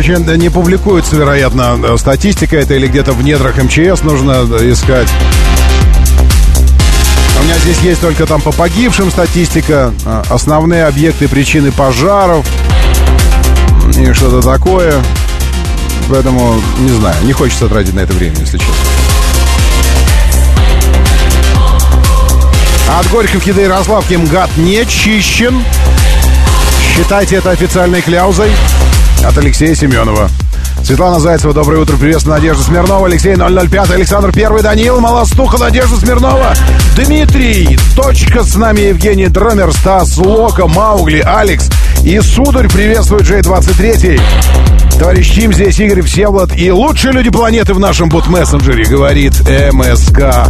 Короче, не публикуется, вероятно, статистика это или где-то в недрах МЧС нужно искать. У меня здесь есть только там по погибшим статистика, а, основные объекты причины пожаров и что-то такое. Поэтому, не знаю, не хочется тратить на это время, если честно. От Горьковки до Ярославки МГАТ не чищен. Считайте это официальной кляузой от Алексея Семенова. Светлана Зайцева, доброе утро, приветствую, Надежда Смирнова, Алексей 005, Александр Первый, Даниил Малостуха, Надежда Смирнова, Дмитрий, Точка с нами, Евгений Дромер, Стас, Лока, Маугли, Алекс и Сударь, приветствует Джей-23. Товарищ Тим здесь, Игорь Всеволод и лучшие люди планеты в нашем бот-мессенджере, говорит МСК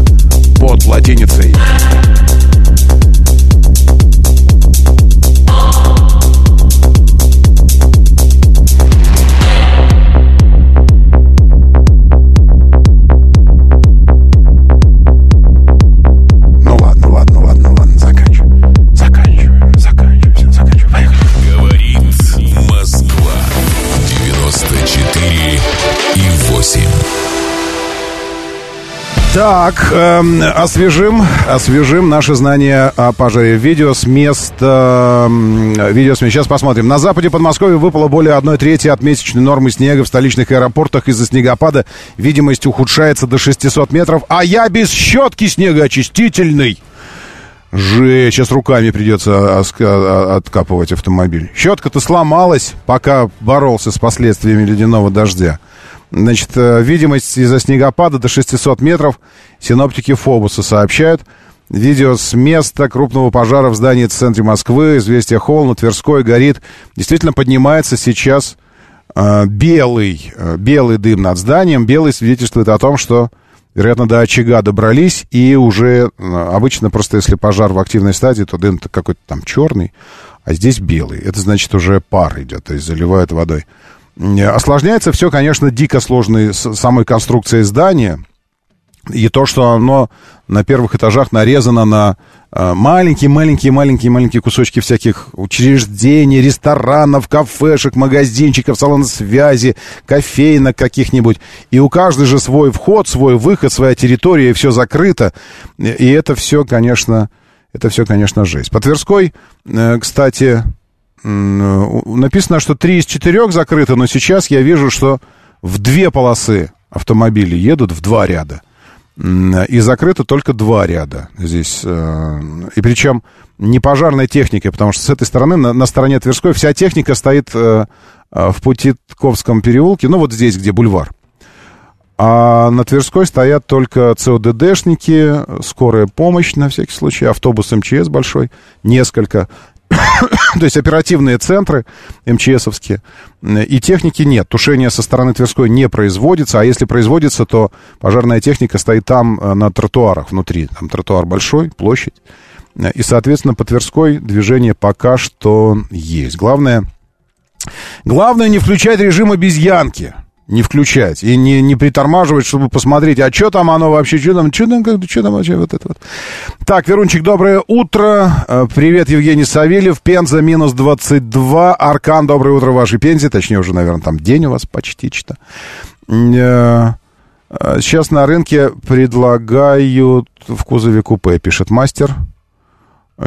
под латиницей. Так, эм, освежим, освежим наши знания о пожаре. Видео с места... Э, видео с места. Сейчас посмотрим. На западе Подмосковья выпало более одной трети от месячной нормы снега в столичных аэропортах. Из-за снегопада видимость ухудшается до 600 метров. А я без щетки снегоочистительный. Же, сейчас руками придется откапывать автомобиль. Щетка-то сломалась, пока боролся с последствиями ледяного дождя. Значит, э, видимость из-за снегопада до 600 метров. Синоптики Фобуса сообщают. Видео с места крупного пожара в здании в центре Москвы. Известия Холл на Тверской горит. Действительно поднимается сейчас э, белый, э, белый дым над зданием. Белый свидетельствует о том, что, вероятно, до очага добрались. И уже э, обычно просто если пожар в активной стадии, то дым какой-то там черный. А здесь белый. Это значит уже пар идет, то есть заливают водой. Осложняется все, конечно, дико сложной самой конструкцией здания. И то, что оно на первых этажах нарезано на маленькие-маленькие-маленькие-маленькие кусочки всяких учреждений, ресторанов, кафешек, магазинчиков, салонов связи, кофейнок каких-нибудь. И у каждой же свой вход, свой выход, своя территория, и все закрыто. И это все, конечно, это все, конечно, жесть. По Тверской, э, кстати, написано, что три из четырех закрыто, но сейчас я вижу, что в две полосы автомобили едут в два ряда. И закрыто только два ряда здесь. Э, и причем не пожарной техникой, потому что с этой стороны, на, на стороне Тверской, вся техника стоит э, э, в Путитковском переулке, ну вот здесь, где бульвар. А на Тверской стоят только ЦОДДшники, скорая помощь на всякий случай, автобус МЧС большой, несколько. То есть оперативные центры МЧСовские. И техники нет. Тушение со стороны Тверской не производится. А если производится, то пожарная техника стоит там э, на тротуарах внутри. Там тротуар большой, площадь. И, соответственно, по Тверской движение пока что есть. Главное, главное не включать режим обезьянки не включать и не, не притормаживать, чтобы посмотреть, а что там оно вообще, что там, что там, как, что там вообще вот это вот. Так, Верунчик, доброе утро. Э, привет, Евгений Савельев. Пенза минус 22. Аркан, доброе утро вашей Пензе. Точнее, уже, наверное, там день у вас почти что. Э, э, сейчас на рынке предлагают в кузове купе, пишет мастер.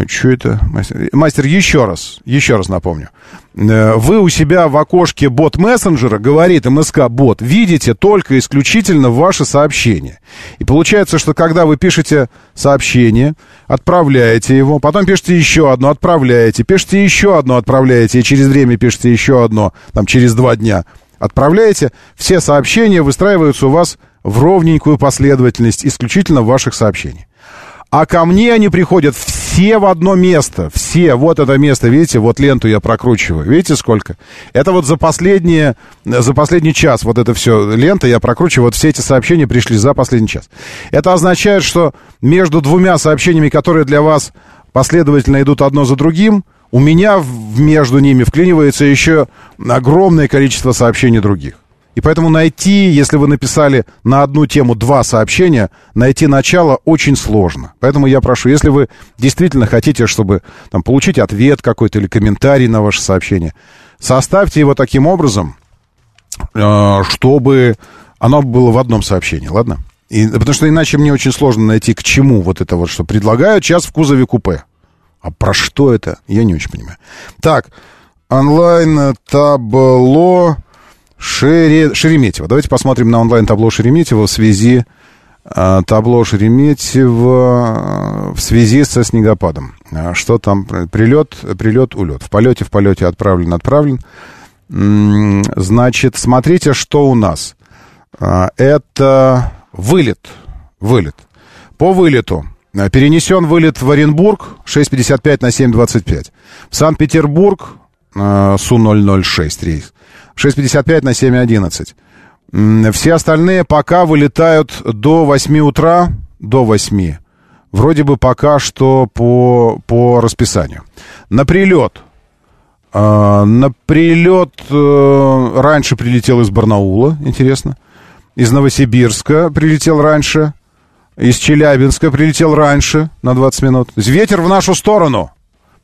Что это? Мастер? Мастер, еще раз, еще раз напомню. Э, вы у себя в окошке бот-мессенджера, говорит МСК-бот, видите только исключительно ваши сообщения. И получается, что когда вы пишете сообщение, отправляете его, потом пишете еще одно, отправляете, пишете еще одно, отправляете, и через время пишете еще одно, там через два дня, отправляете, все сообщения выстраиваются у вас в ровненькую последовательность исключительно ваших сообщений. А ко мне они приходят все в одно место. Все. Вот это место, видите, вот ленту я прокручиваю. Видите, сколько? Это вот за последние, за последний час вот это все лента я прокручиваю. Вот все эти сообщения пришли за последний час. Это означает, что между двумя сообщениями, которые для вас последовательно идут одно за другим, у меня между ними вклинивается еще огромное количество сообщений других. И поэтому найти, если вы написали на одну тему два сообщения, найти начало очень сложно. Поэтому я прошу, если вы действительно хотите, чтобы там, получить ответ какой-то или комментарий на ваше сообщение, составьте его таким образом, э, чтобы оно было в одном сообщении, ладно? И, потому что иначе мне очень сложно найти, к чему вот это вот, что предлагают сейчас в кузове купе. А про что это? Я не очень понимаю. Так, онлайн табло Шере... Шереметьево. Давайте посмотрим на онлайн-табло Шереметьево в связи а, табло Шереметьево а, в связи со снегопадом. А, что там? Прилет, прилет, улет. В полете, в полете отправлен, отправлен. Значит, смотрите, что у нас. Это вылет. Вылет. По вылету. Перенесен вылет в Оренбург 6.55 на 7.25. В Санкт-Петербург Су-006 рейс 6.55 на 7.11. Все остальные пока вылетают до 8 утра, до 8. Вроде бы пока что по, по расписанию. На прилет. Э, на прилет э, раньше прилетел из Барнаула, интересно. Из Новосибирска прилетел раньше. Из Челябинска прилетел раньше на 20 минут. Ветер в нашу сторону.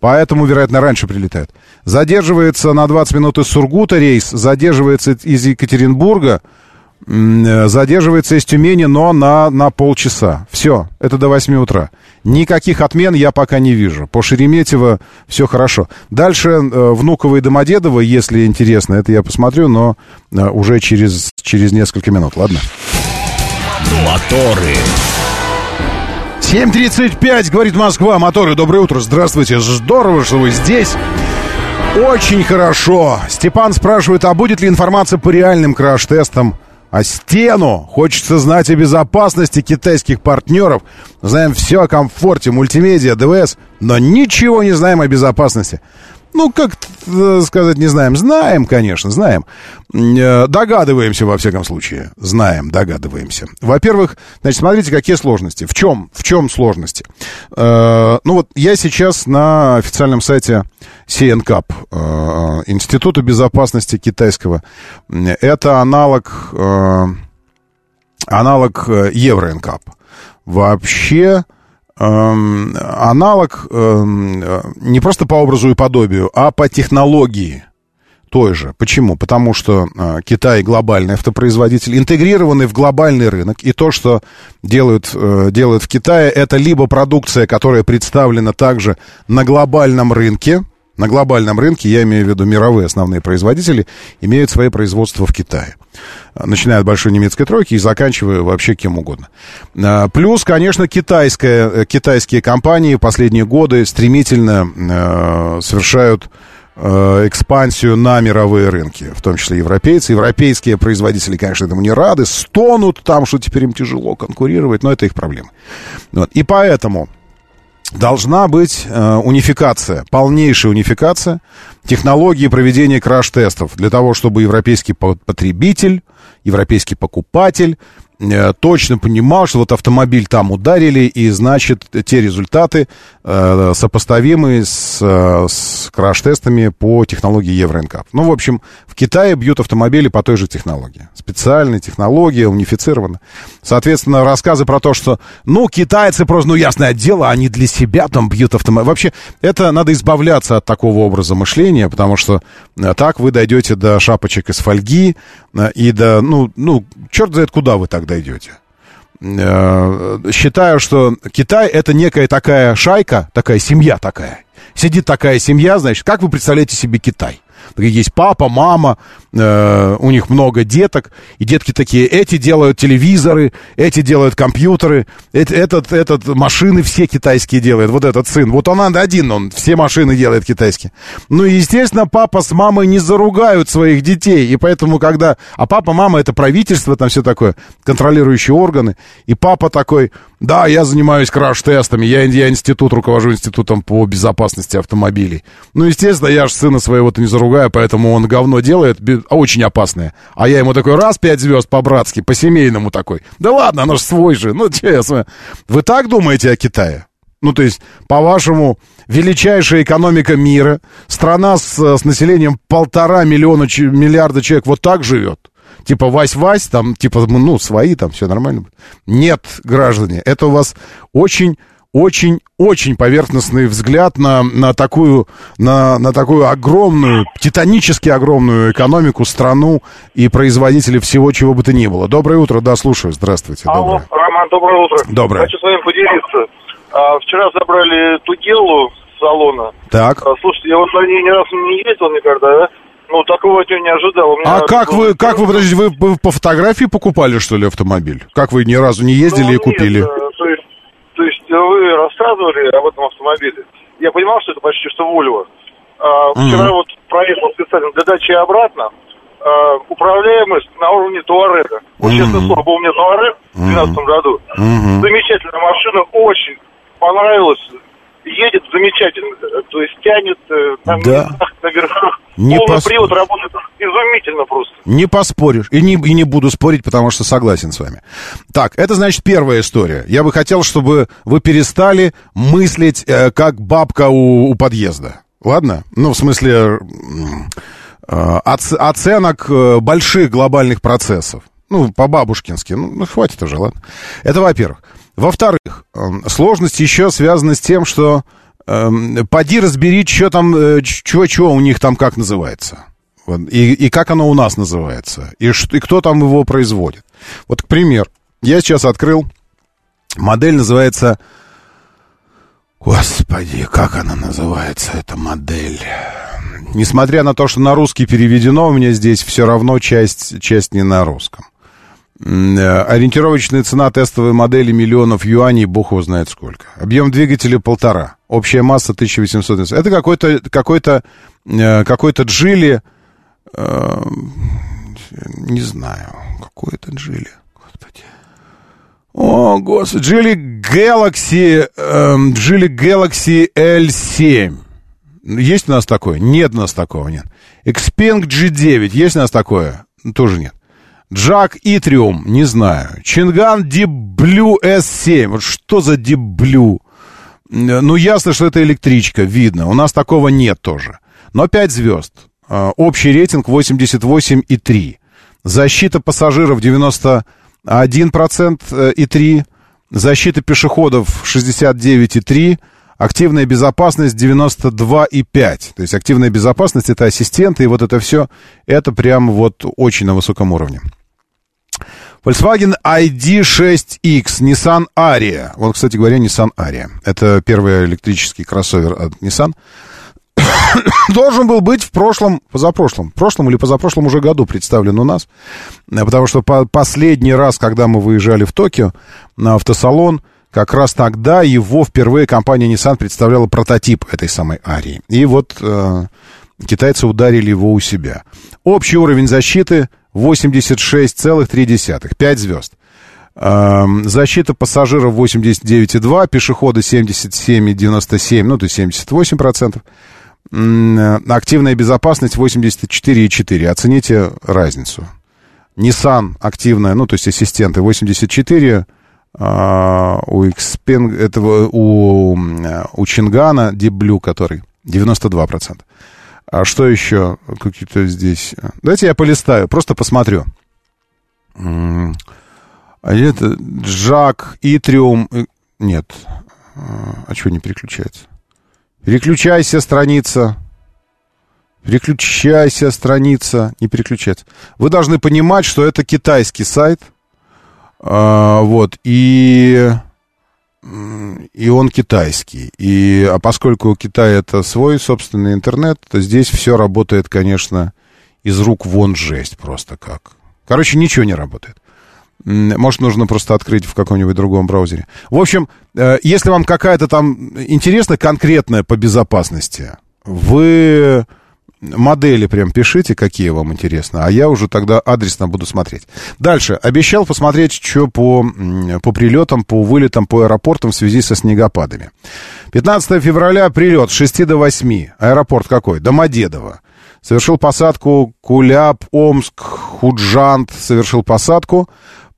Поэтому, вероятно, раньше прилетает. Задерживается на 20 минут из Сургута рейс, задерживается из Екатеринбурга, э, задерживается из Тюмени, но на, на полчаса. Все, это до 8 утра. Никаких отмен я пока не вижу. По Шереметьево все хорошо. Дальше э, Внуково и Домодедово, если интересно, это я посмотрю, но э, уже через, через несколько минут, ладно? Моторы. 7.35, говорит Москва. Моторы, доброе утро. Здравствуйте. Здорово, что вы здесь. Очень хорошо. Степан спрашивает, а будет ли информация по реальным краш-тестам? А стену хочется знать о безопасности китайских партнеров. Знаем все о комфорте, мультимедиа, ДВС, но ничего не знаем о безопасности. Ну, как сказать, не знаем. Знаем, конечно, знаем. Э, догадываемся, во всяком случае. Знаем, догадываемся. Во-первых, значит, смотрите, какие сложности. В чем, в чем сложности? Э, ну, вот я сейчас на официальном сайте CNCAP, э, Института безопасности китайского. Это аналог, аналог Евроинкап. Вообще, аналог эм, не просто по образу и подобию, а по технологии той же. Почему? Потому что э, Китай глобальный автопроизводитель, интегрированный в глобальный рынок, и то, что делают, э, делают в Китае, это либо продукция, которая представлена также на глобальном рынке, на глобальном рынке, я имею в виду мировые основные производители, имеют свои производства в Китае. Начиная от большой немецкой тройки и заканчивая вообще кем угодно. А, плюс, конечно, китайская, э, китайские компании последние годы стремительно э, совершают э, экспансию на мировые рынки, в том числе европейцы. Европейские производители, конечно, этому не рады, стонут там, что теперь им тяжело конкурировать, но это их проблема. Вот. И поэтому должна быть э, унификация, полнейшая унификация технологии проведения краш-тестов для того, чтобы европейский потребитель, европейский покупатель точно понимал, что вот автомобиль там ударили, и значит те результаты э, сопоставимы с, э, с краш-тестами по технологии Евроинкап. Ну, в общем, в Китае бьют автомобили по той же технологии. Специальная технология, унифицирована. Соответственно, рассказы про то, что, ну, китайцы просто, ну, ясное дело, они для себя там бьют автомобиль. Вообще, это надо избавляться от такого образа мышления, потому что э, так вы дойдете до шапочек из фольги, и до, ну, ну, черт знает куда вы так дойдете. э, считаю, что Китай это некая такая шайка, такая семья такая. Сидит такая семья, значит, как вы представляете себе Китай? Есть папа, мама, э, у них много деток, и детки такие, эти делают телевизоры, эти делают компьютеры, эт- этот, этот машины все китайские делает, вот этот сын. Вот он один, он все машины делает китайские. Ну естественно, папа с мамой не заругают своих детей, и поэтому, когда... А папа, мама, это правительство, там все такое, контролирующие органы, и папа такой, да, я занимаюсь краш-тестами, я, я институт, руковожу институтом по безопасности автомобилей. Ну, естественно, я же сына своего-то не заругаю, поэтому он говно делает, очень опасное. А я ему такой, раз, пять звезд по-братски, по-семейному такой. Да ладно, оно ж свой же, ну, честно. Вы так думаете о Китае? Ну, то есть, по-вашему, величайшая экономика мира, страна с, с населением полтора миллиона, миллиарда человек вот так живет? Типа Вась-Вась, там, типа, ну, свои, там, все нормально. Нет, граждане, это у вас очень очень, очень поверхностный взгляд на, на, такую, на, на такую огромную, титанически огромную экономику, страну и производителей всего, чего бы то ни было. Доброе утро, да, слушаю. Здравствуйте. Алло, Доброе. Роман, доброе утро. Доброе. Хочу с вами поделиться. А, вчера забрали Тугелу с салона. Так. А, слушайте, я вот на ней ни разу не ездил никогда, да? Ну, такого от нее не ожидал. А как вы, как вы, подождите, вы, по фотографии покупали, что ли, автомобиль? Как вы ни разу не ездили Ну, и нет, купили? э, то есть, то есть э, вы рассказывали об этом автомобиле. Я понимал, что это почти что Вольво. А, вчера Мгм. вот проехал специально для дачи и обратно. а, управляемость на уровне Туарега. Вот, честное слово, был мне Туарек в 2012 году. Мгм. Замечательная машина, очень понравилась. Едет замечательно. э, То есть тянет э, там Да. на верхах. Не Полный пос- привод работает изумительно просто. Не поспоришь. И не, и не буду спорить, потому что согласен с вами. Так, это значит первая история. Я бы хотел, чтобы вы перестали мыслить э, как бабка у, у подъезда. Ладно? Ну, в смысле э, оц- оценок э, больших глобальных процессов. Ну, по-бабушкински. Ну, ну, хватит уже, ладно? Это во-первых. Во-вторых, эм, сложность еще связана с тем, что эм, поди разбери, что там, чего-чего у них там как называется. И, и как оно у нас называется. И, и кто там его производит. Вот, к примеру, я сейчас открыл, модель называется... Господи, как она называется, эта модель? Несмотря на то, что на русский переведено, у меня здесь все равно часть, часть не на русском. Э, Ориентировочная цена тестовой модели миллионов юаней, бог его знает сколько. Объем двигателя полтора. Общая масса 1800. Это какой-то какой-то э, какой-то джили, э, не знаю, какой-то джили. Господи. О, господи, джили Galaxy, эм, джили Galaxy L7. Есть у нас такое? Нет у нас такого, нет. Xpeng G9, есть у нас такое? Тоже нет. Джак Итриум, не знаю. Чинган Blue S7. Вот что за? Э, Ну, ясно, что это электричка, видно. У нас такого нет тоже. Но 5 звезд. Э, Общий рейтинг 88,3. Защита пассажиров 91% э, и 3. Защита пешеходов 69,3. Активная безопасность 92,5. То есть активная безопасность это ассистенты, и вот это все, это прям вот очень на высоком уровне. Volkswagen ID6X, Nissan Aria. Вот, кстати говоря, Nissan Aria. Это первый электрический кроссовер от Nissan. Должен был быть в прошлом, позапрошлом, прошлом или позапрошлом уже году представлен у нас. Э, Потому что по- последний раз, когда мы выезжали в Токио на автосалон, как раз тогда его впервые компания Nissan представляла прототип этой самой Арии. И вот э, китайцы ударили его у себя. Общий уровень защиты 86,3, 5 звезд. Эм, Защита пассажиров 89,2, пешеходы 77,97, ну, то есть 78%. М, э, Активная безопасность 84,4. Оцените разницу. Nissan активная, ну, то есть ассистенты 84, а, у Xpeng, этого, у, м, у Чингана Deep Blue, который 92%. А что еще? Какие-то здесь... Давайте я полистаю, просто посмотрю. А это Джак, Итриум... э, Нет. А что не переключается? Переключайся, страница. Переключайся, страница. Не переключается. Вы должны понимать, что это китайский сайт. А, вот, и, и он китайский. И, а поскольку у Китая это свой собственный интернет, то здесь все работает, конечно, из рук вон жесть просто как. Короче, ничего не работает. Может, нужно просто открыть в каком-нибудь другом браузере. В общем, э, если вам какая-то там интересная конкретная по безопасности, вы модели прям пишите, какие вам интересно, а я уже тогда адресно буду смотреть. Дальше. Обещал посмотреть, что по, по прилетам, по вылетам, по аэропортам в связи со снегопадами. 15 февраля прилет с 6 до 8. Аэропорт какой? Домодедово. Совершил посадку Куляб, Омск, Худжант. Совершил посадку.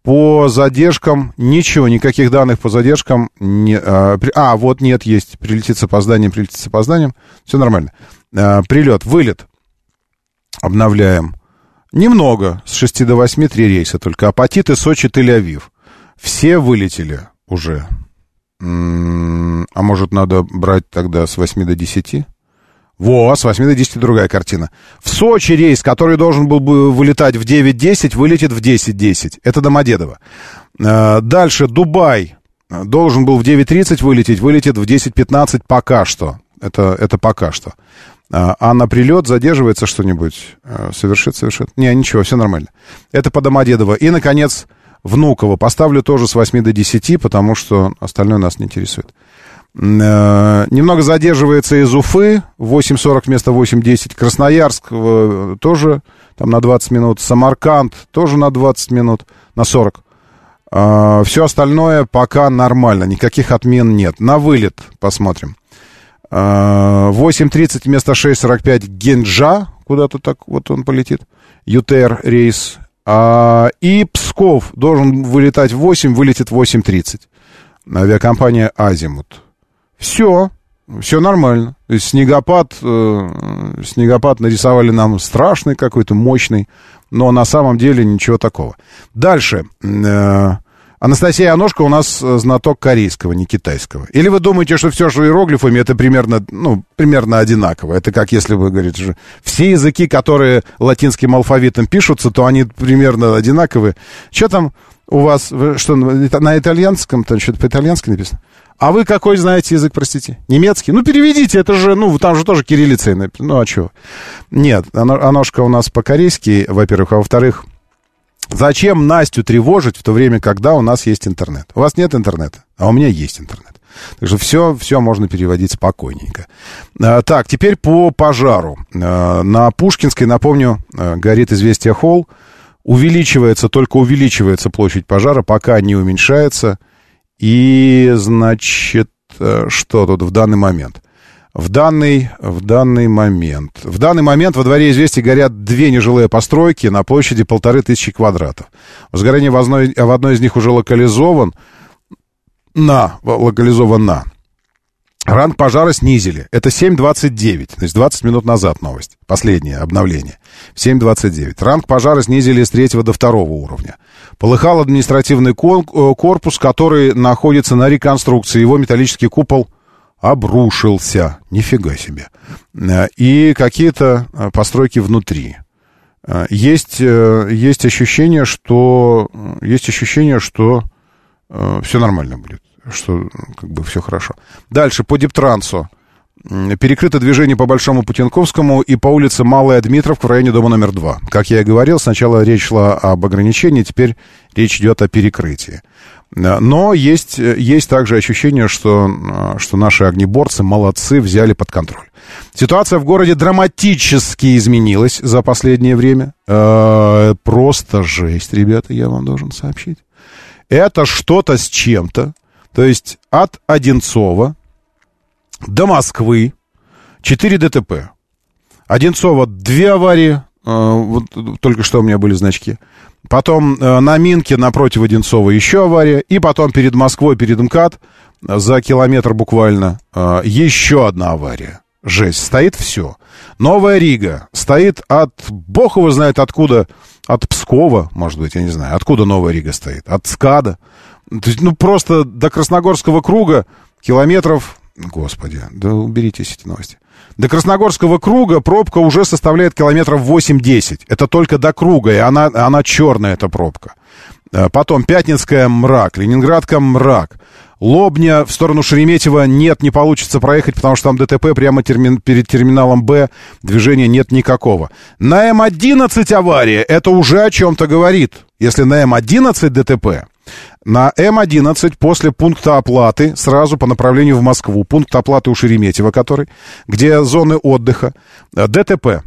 По задержкам ничего, никаких данных по задержкам. Не, а, а, вот нет, есть. Прилетит с опозданием, прилетит с опозданием. Все нормально. А, прилет, вылет. Обновляем. Немного, с 6 до 8, три рейса только. Апатиты, Сочи, Тель-Авив. Все вылетели уже. М-м, а может, надо брать тогда с 8 до 10? Во, с 8 до 10 другая картина. В Сочи рейс, который должен был бы вылетать в 9.10, вылетит в 10.10. Это Домодедово. А, дальше Дубай. Должен был в 9.30 вылететь, вылетит в 10.15 пока что. Это, это пока что. А, а на прилет задерживается что-нибудь? А, совершит, совершит. Не, ничего, все нормально. Это по Домодедово. И, наконец, Внуково. Поставлю тоже с 8 до 10, потому что остальное нас не интересует. Э, немного задерживается из Уфы, 8.40 вместо 8.10. Красноярск э, тоже там на 20 минут. Самарканд тоже на 20 минут, на 40. Э, Все остальное пока нормально, никаких отмен нет. На вылет посмотрим. 8.30 вместо 6.45 Генджа, куда-то так вот он полетит. ЮТР рейс. И Псков должен вылетать в 8, вылетит в 8.30. Авиакомпания «Азимут». Все, все нормально. То есть снегопад, э, снегопад нарисовали нам страшный какой-то, мощный, но на самом деле ничего такого. Дальше. Э, Анастасия Аношка у нас э, знаток корейского, не китайского. Или вы думаете, что все, что иероглифами, это примерно, ну, примерно одинаково? Это как если вы говорите, что все языки, которые латинским алфавитом пишутся, то они примерно одинаковые. Что там у вас, что, на итальянском, там что-то по-итальянски написано? А вы какой знаете язык, простите? Немецкий? Ну, переведите, это же, ну, там же тоже кириллицей. Ну, а что? Нет, Аношка у нас по-корейски, во-первых, а во-вторых, зачем Настю тревожить в то время, когда у нас есть интернет? У вас нет интернета, а у меня есть интернет. Так что все, все можно переводить спокойненько. А, так, теперь по пожару. А, на Пушкинской, напомню, а, горит «Известия Холл». Увеличивается, только увеличивается площадь пожара, пока не уменьшается – и, значит, э, что тут в данный момент? В данный, в данный момент. В данный момент во дворе известий горят две нежилые постройки на площади полторы тысячи квадратов. Возгорание в одной, в одной из них уже локализован. На, локализован на. Ранг пожара снизили. Это 7.29, то есть 20 минут назад новость. Последнее обновление. 7.29. Ранг пожара снизили с третьего до второго уровня. Полыхал административный э, корпус, который находится на реконструкции. Его металлический купол обрушился. Нифига себе. Э, и какие-то э, постройки внутри. Есть, есть ощущение, что есть ощущение, что все нормально будет, что как бы все хорошо. Дальше по Диптрансу. Перекрыто движение по Большому Путинковскому и по улице Малая Дмитровка в районе дома номер два. Как я и говорил, сначала речь шла об ограничении, теперь речь идет о перекрытии. Но есть, есть также ощущение, что, что наши огнеборцы молодцы, взяли под контроль. Ситуация в городе драматически изменилась за последнее время. Э, просто жесть, ребята, я вам должен сообщить. Это что-то с чем-то. То есть от Одинцова до Москвы 4 ДТП. Одинцово две аварии, э, вот только что у меня были значки. Потом э, на Минке напротив Одинцова еще авария. И потом перед Москвой, перед МКАД, за километр буквально, э, еще одна авария. Жесть. Стоит все. Новая Рига. Стоит от, бог его знает откуда, от Пскова, может быть, я не знаю. Откуда Новая Рига стоит? От СКАДа. То есть, ну, просто до Красногорского круга километров Господи, да уберитесь эти новости. До Красногорского круга пробка уже составляет километров 8-10. Это только до круга, и она, она черная, эта пробка. Э, Потом Пятницкая мрак, Ленинградка мрак. Лобня в сторону Шереметьево нет, не получится проехать, потому что там ДТП прямо термин, перед терминалом Б, движения нет никакого. На М11 авария, это уже о чем-то говорит. Если на М11 ДТП, на М11 после пункта оплаты, сразу по направлению в Москву, пункт оплаты у Шереметьево, который, где зоны отдыха, э, ДТП.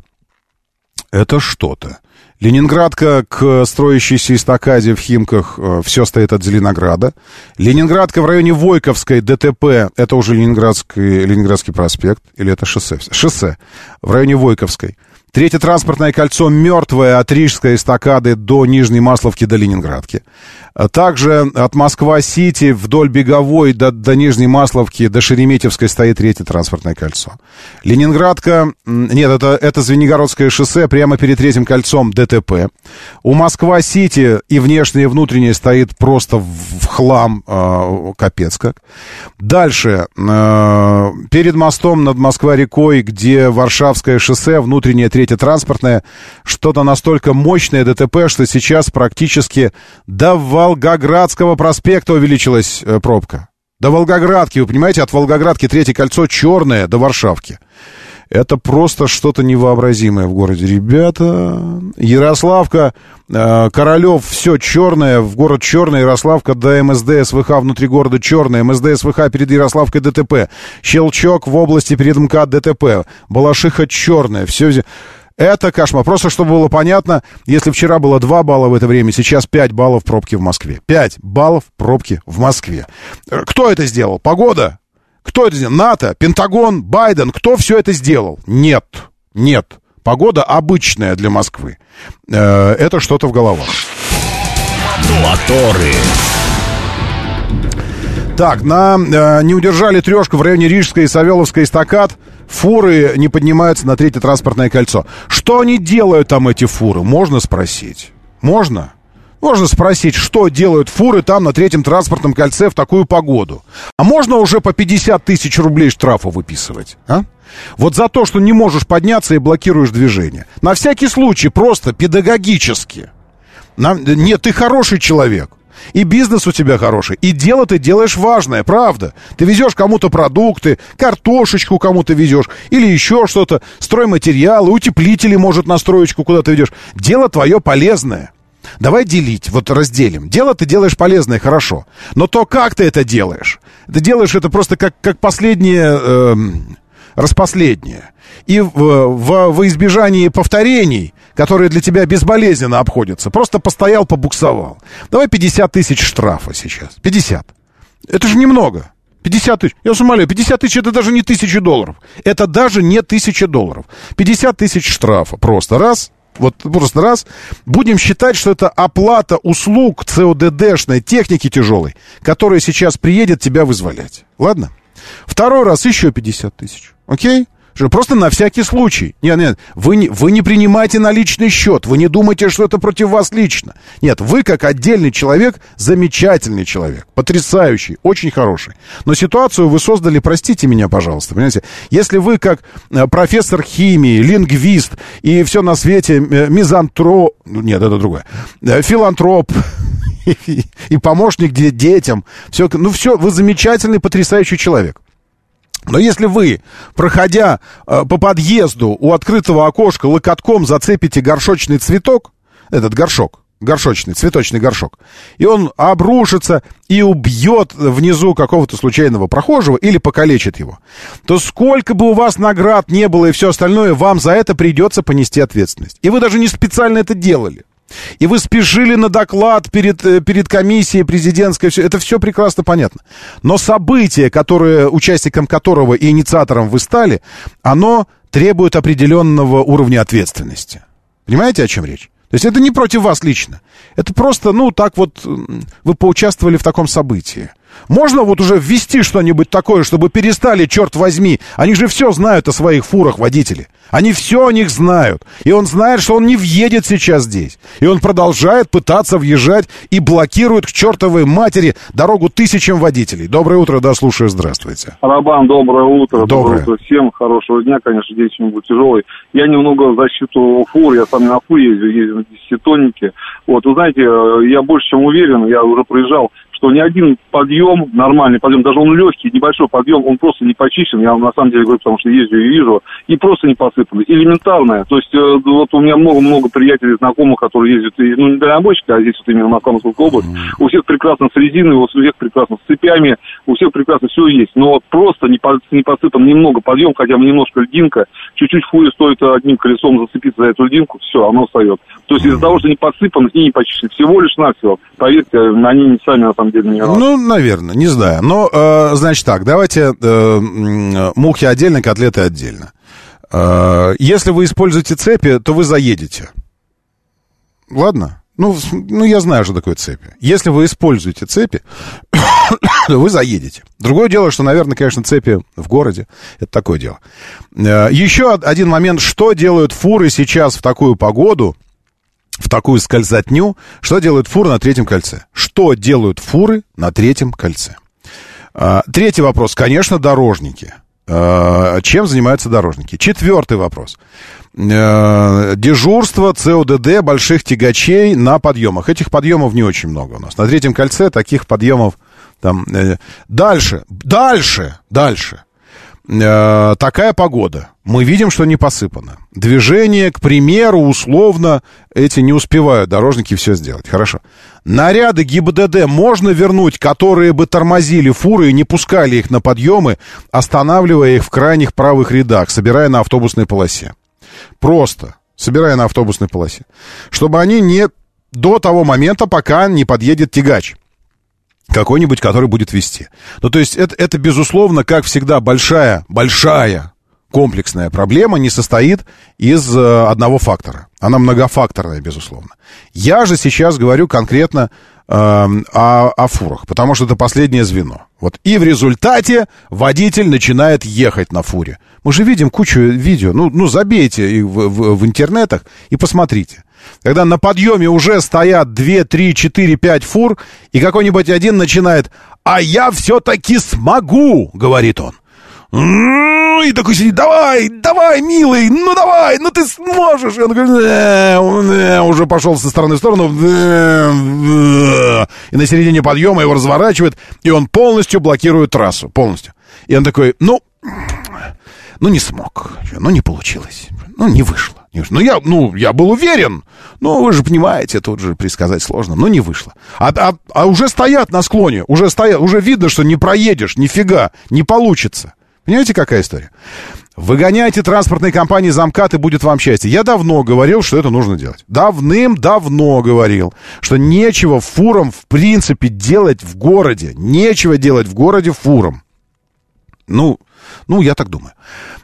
Это что-то. Ленинградка к строящейся эстакаде в Химках, все стоит от Зеленограда. Ленинградка в районе Войковской, ДТП, это уже Ленинградский, Ленинградский проспект, или это шоссе? Шоссе, в районе Войковской. Третье транспортное кольцо мертвое от Рижской эстакады до Нижней Масловки до Ленинградки. А Также от Москва-Сити вдоль Беговой до, до Нижней Масловки до Шереметьевской стоит третье транспортное кольцо. Ленинградка, нет, это, это Звенигородское шоссе прямо перед третьим кольцом ДТП. У Москва-Сити и внешнее, и внутреннее стоит просто в, в хлам, э, капец как. Дальше, э, перед мостом над Москва-рекой, где Варшавское шоссе, внутреннее, третье транспортное, что-то настолько мощное ДТП, что сейчас практически до Волгоградского проспекта увеличилась э, пробка. До Волгоградки, вы понимаете, от Волгоградки третье кольцо черное до Варшавки. Это просто что-то невообразимое в городе. Ребята, Ярославка, э, Королев, все черное, в город черный, Ярославка до МСД, СВХ внутри города черное, МСД, СВХ перед Ярославкой ДТП, Щелчок в области перед МКАД ДТП, Балашиха черная, все... Это кошмар. Просто чтобы было понятно, если вчера было 2 балла в это время, сейчас 5 баллов пробки в Москве. 5 баллов пробки в Москве. Э, Кто это сделал? Погода? Кто это сделал? НАТО, Пентагон, Байден. Кто все это сделал? Нет. Нет. Погода обычная для Москвы. Э, Это что-то в головах. Моторы. Так, на, э, не удержали трешку в районе Рижской и Савеловской эстакад. Фуры не поднимаются на третье транспортное кольцо. Что они делают там, эти фуры? Можно спросить? Можно? Можно спросить, что делают фуры там на третьем транспортном кольце в такую погоду. А можно уже по 50 тысяч рублей штрафа выписывать, а? Вот за то, что не можешь подняться и блокируешь движение. На всякий случай, просто педагогически. На- Нет, ты хороший человек. И бизнес у тебя хороший, и дело ты делаешь важное, правда. Ты везешь кому-то продукты, картошечку кому-то везешь, или еще что-то, стройматериалы, утеплители, может, на строечку куда-то ведешь. Дело твое полезное. Давай делить, вот разделим. Дело ты делаешь полезное, хорошо. Но то, как ты это делаешь, ты делаешь это просто как, как последнее, эм, распоследнее. И в, в, во избежании повторений, которые для тебя безболезненно обходятся, просто постоял, побуксовал. Давай 50 тысяч штрафа сейчас. 50. Это же немного. 50 тысяч. Я вас умоляю, 50 тысяч это даже не тысячи долларов. Это даже не тысяча долларов. 50 тысяч штрафа. Просто раз. Вот просто раз. Будем считать, что это оплата услуг ЦОДДшной техники тяжелой, которая сейчас приедет тебя вызволять. Ладно? Второй раз еще 50 тысяч. Окей? Что Просто на всякий случай. Нет, нет, вы не, вы не принимаете наличный счет, вы не думаете, что это против вас лично. Нет, вы как отдельный человек, замечательный человек, потрясающий, очень хороший. Но ситуацию вы создали, простите меня, пожалуйста, понимаете, если вы как э, профессор химии, лингвист и все на свете, э, мизантро... ну, Нет, это другое. Э, Филантроп, и, помощник де- детям. Все, ну все, вы замечательный, потрясающий человек. Но если вы, проходя э, по подъезду у открытого окошка локотком зацепите горшочный цветок, этот горшок, горшочный, цветочный горшок, и он обрушится и убьет внизу какого-то случайного прохожего или покалечит его, то сколько бы у вас наград не было и все остальное, вам за это придется понести ответственность. И вы даже не специально это делали. И вы спешили на доклад перед, э, перед комиссией президентской, все, это все прекрасно понятно. Но событие, которое, участником которого и инициатором вы стали, оно требует определенного уровня ответственности. Понимаете, о чем речь? То есть это не против вас лично. Это просто, ну, так вот, вы поучаствовали в таком событии. Можно вот уже ввести что-нибудь такое, чтобы перестали, черт возьми. Они же все знают о своих фурах, водители. Они все о них знают. И он знает, что он не въедет сейчас здесь. И он продолжает пытаться въезжать и блокирует к чертовой матери дорогу тысячам водителей. Доброе утро, да, слушаю, здравствуйте. Рабан, доброе утро. Доброе. утро всем. Хорошего дня, конечно, день сегодня будет тяжелый. Я немного в защиту фур, я сам на фуре езжу, езжу на десятитоннике. Вот, вы знаете, э, я больше чем уверен, я уже проезжал что ни один подъем, нормальный подъем, даже он легкий, небольшой подъем, он просто не почищен, я на самом деле говорю, потому что езжу и вижу, и просто не посыпанный. Элементарное, то есть э, вот у меня много-много приятелей, знакомых, которые ездят, и, ну, не дальнобойщики, а здесь вот именно Камскую область, у всех прекрасно с резиной, у всех прекрасно с цепями, у всех прекрасно все есть, но просто не, по, не посыпан немного подъем, хотя бы немножко льдинка, чуть-чуть фуре стоит одним колесом зацепиться за эту льдинку, все, оно встает. То есть из-за того, что не посыпан и не почищен, всего лишь навсего, поверьте, они не сами на самом деле не виноваты. Ну, наверное, не знаю. Но, э, значит так, давайте э, мухи отдельно, котлеты отдельно. Э, если вы используете цепи, то вы заедете. Ладно? Ну, ну, я знаю, что такое цепи. Если вы используете цепи, то вы заедете. Другое дело, что, наверное, конечно, цепи в городе. Это такое дело. Э, еще один момент. Что делают фуры сейчас в такую погоду, в такую скользотню? Что делают фуры на третьем кольце? Что делают фуры на третьем кольце? Э, третий вопрос. Конечно, дорожники. Э, чем занимаются дорожники? Четвертый вопрос. Э, дежурство ЦОДД больших тягачей на подъемах. Этих подъемов не очень много у нас. На третьем кольце таких подъемов там... Э, дальше, дальше, дальше. Такая погода. Мы видим, что не посыпано. Движение, к примеру, условно, эти не успевают дорожники все сделать. Хорошо. Наряды ГИБДД можно вернуть, которые бы тормозили фуры и не пускали их на подъемы, останавливая их в крайних правых рядах, собирая на автобусной полосе. Просто, собирая на автобусной полосе. Чтобы они не до того момента, пока не подъедет тягач какой-нибудь, который будет вести. Ну, то есть это, это, безусловно, как всегда, большая, большая комплексная проблема не состоит из э, одного фактора. Она многофакторная, безусловно. Я же сейчас говорю конкретно э, о, о фурах, потому что это последнее звено. Вот. И в результате водитель начинает ехать на фуре. Мы же видим кучу видео. Ну, ну забейте в, в, в интернетах и посмотрите. Когда на подъеме уже стоят 2, 3, 4, 5 фур, и какой-нибудь один начинает «А я все-таки смогу!» — говорит он. И такой сидит, давай, давай, милый, ну давай, ну ты сможешь. И он говорит, э, э, уже пошел со стороны в сторону. Э, и на середине подъема его разворачивает, и он полностью блокирует трассу, полностью. И он такой, ну, ну не смог, ну не получилось, ну не вышло. Ну, я, ну, я был уверен. Ну, вы же понимаете, тут же предсказать сложно. Но не вышло. А, а, а уже стоят на склоне. Уже стоят. Уже видно, что не проедешь. Нифига. Не получится. Понимаете, какая история? Выгоняйте транспортные компании замкат, и будет вам счастье. Я давно говорил, что это нужно делать. Давным-давно говорил, что нечего фурам, в принципе, делать в городе. Нечего делать в городе фурам. Ну, ну, я так думаю.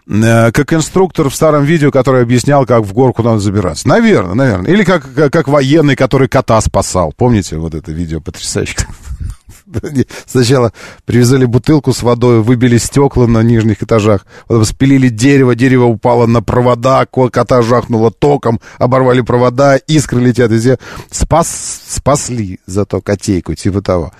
Э, как инструктор в старом видео, который объяснял, как в горку надо забираться. Наверное, наверное. Или как, как, как военный, который кота спасал. Помните вот это видео потрясающее? Сначала привязали бутылку с водой, выбили стекла на нижних этажах, потом спилили дерево, дерево упало на провода, кота жахнуло током, оборвали провода, искры летят везде. Спас, спасли зато котейку, типа того.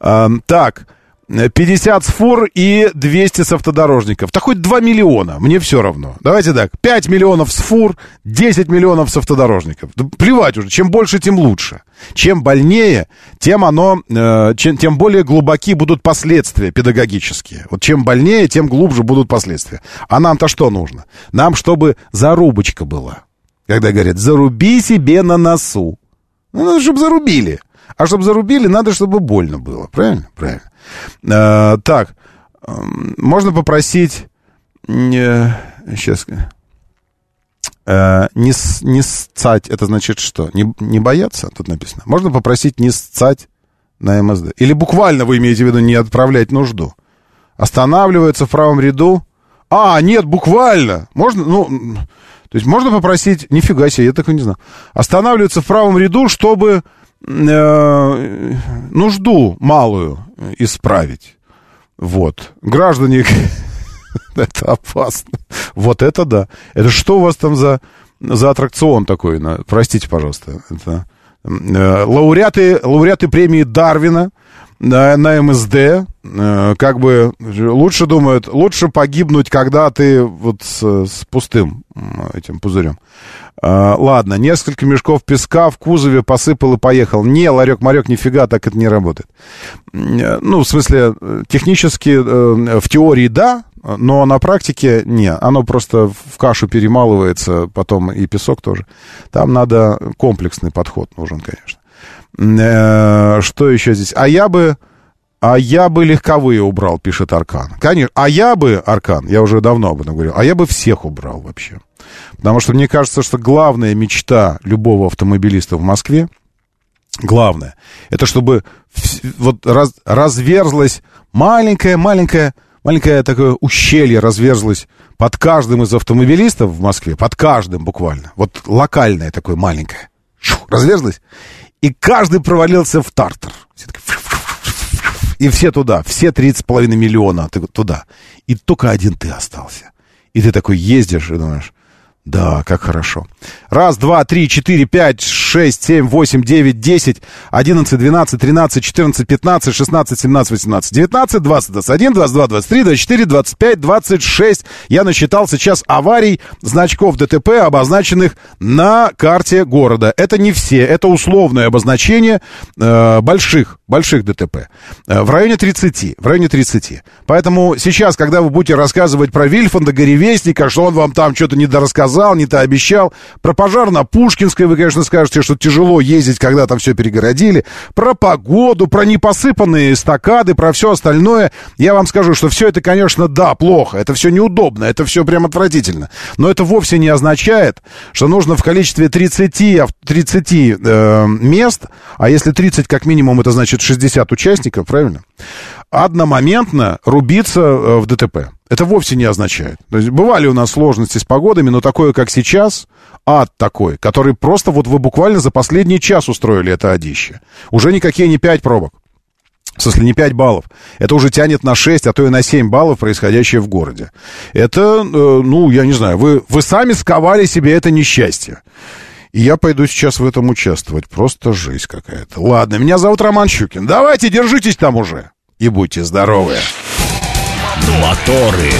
А, так, 50 с фур и 200 с автодорожников. Так хоть 2 миллиона, мне все равно. Давайте так, 5 миллионов с фур, 10 миллионов с автодорожников. Да плевать уже, чем больше, тем лучше. Чем больнее, тем оно, э, чем, тем более глубоки будут последствия педагогические. Вот чем больнее, тем глубже будут последствия. А нам-то что нужно? Нам, чтобы зарубочка была. Когда говорят, заруби себе на носу. Ну, надо, чтобы зарубили. А чтобы зарубили, надо, чтобы больно было. Правильно? Правильно. А, так, можно попросить... Э, сейчас... Э, не, не сцать, это значит что? Не, не бояться, тут написано. Можно попросить не сцать на МСД. Или буквально вы имеете в виду не отправлять нужду. Останавливается в правом ряду. А, нет, буквально. Можно, ну, то есть можно попросить, нифига себе, я такого не знаю. Останавливается в правом ряду, чтобы э, нужду малую исправить. Вот. Граждане, это опасно. Вот это да. Это что у вас там за, за аттракцион такой? Простите, пожалуйста. Это, э, лауреаты, лауреаты премии Дарвина на, на МСД, э, как бы лучше думают, лучше погибнуть, когда ты вот с, с пустым этим пузырем. А, ладно, несколько мешков песка в кузове посыпал и поехал. Не, ларек-марек, нифига, так это не работает. Ну, в смысле, технически, э, в теории да, но на практике не. Оно просто в кашу перемалывается, потом и песок тоже. Там надо комплексный подход нужен, конечно. Э, что еще здесь? А я бы... А я бы легковые убрал, пишет Аркан. Конечно. А я бы, Аркан, я уже давно об этом говорил, а я бы всех убрал вообще. Потому что мне кажется, что главная мечта любого автомобилиста в Москве, главное, это чтобы вот раз, разверзлась маленькая-маленькая маленькое такое ущелье разверзлось под каждым из автомобилистов в Москве, под каждым буквально, вот локальное такое маленькое, разверзлось, и каждый провалился в тартар. И все туда, все 30,5 миллиона туда. И только один ты остался. И ты такой ездишь и думаешь, да, как хорошо. Раз, два, три, четыре, пять, шесть, семь, восемь, девять, десять, одиннадцать, двенадцать, тринадцать, четырнадцать, пятнадцать, шестнадцать, семнадцать, восемнадцать, девятнадцать, двадцать, двадцать один, двадцать два, двадцать три, двадцать четыре, двадцать пять, двадцать шесть. Я насчитал сейчас аварий, значков ДТП, обозначенных на карте города. Это не все, это условное обозначение э, больших, больших ДТП. Э, в районе 30, в районе 30. Поэтому сейчас, когда вы будете рассказывать про Вильфанда, Горевестника, что он вам там что-то недорассказал, сказал, не то обещал. Про пожар на Пушкинской вы, конечно, скажете, что тяжело ездить, когда там все перегородили. Про погоду, про непосыпанные эстакады, про все остальное. Я вам скажу, что все это, конечно, да, плохо. Это все неудобно, это все прям отвратительно. Но это вовсе не означает, что нужно в количестве 30, 30 э, мест, а если 30 как минимум, это значит 60 участников, правильно? Одномоментно рубиться э, в ДТП. Это вовсе не означает. То есть бывали у нас сложности с погодами, но такое, как сейчас, ад такой, который просто вот вы буквально за последний час устроили это одище. Уже никакие не 5 пробок. В смысле, не 5 баллов. Это уже тянет на 6, а то и на 7 баллов, происходящее в городе. Это, э, ну, я не знаю, вы, вы сами сковали себе это несчастье. И я пойду сейчас в этом участвовать. Просто жизнь какая-то. Ладно, меня зовут Роман Щукин. Давайте, держитесь там уже и будьте здоровы. Моторы.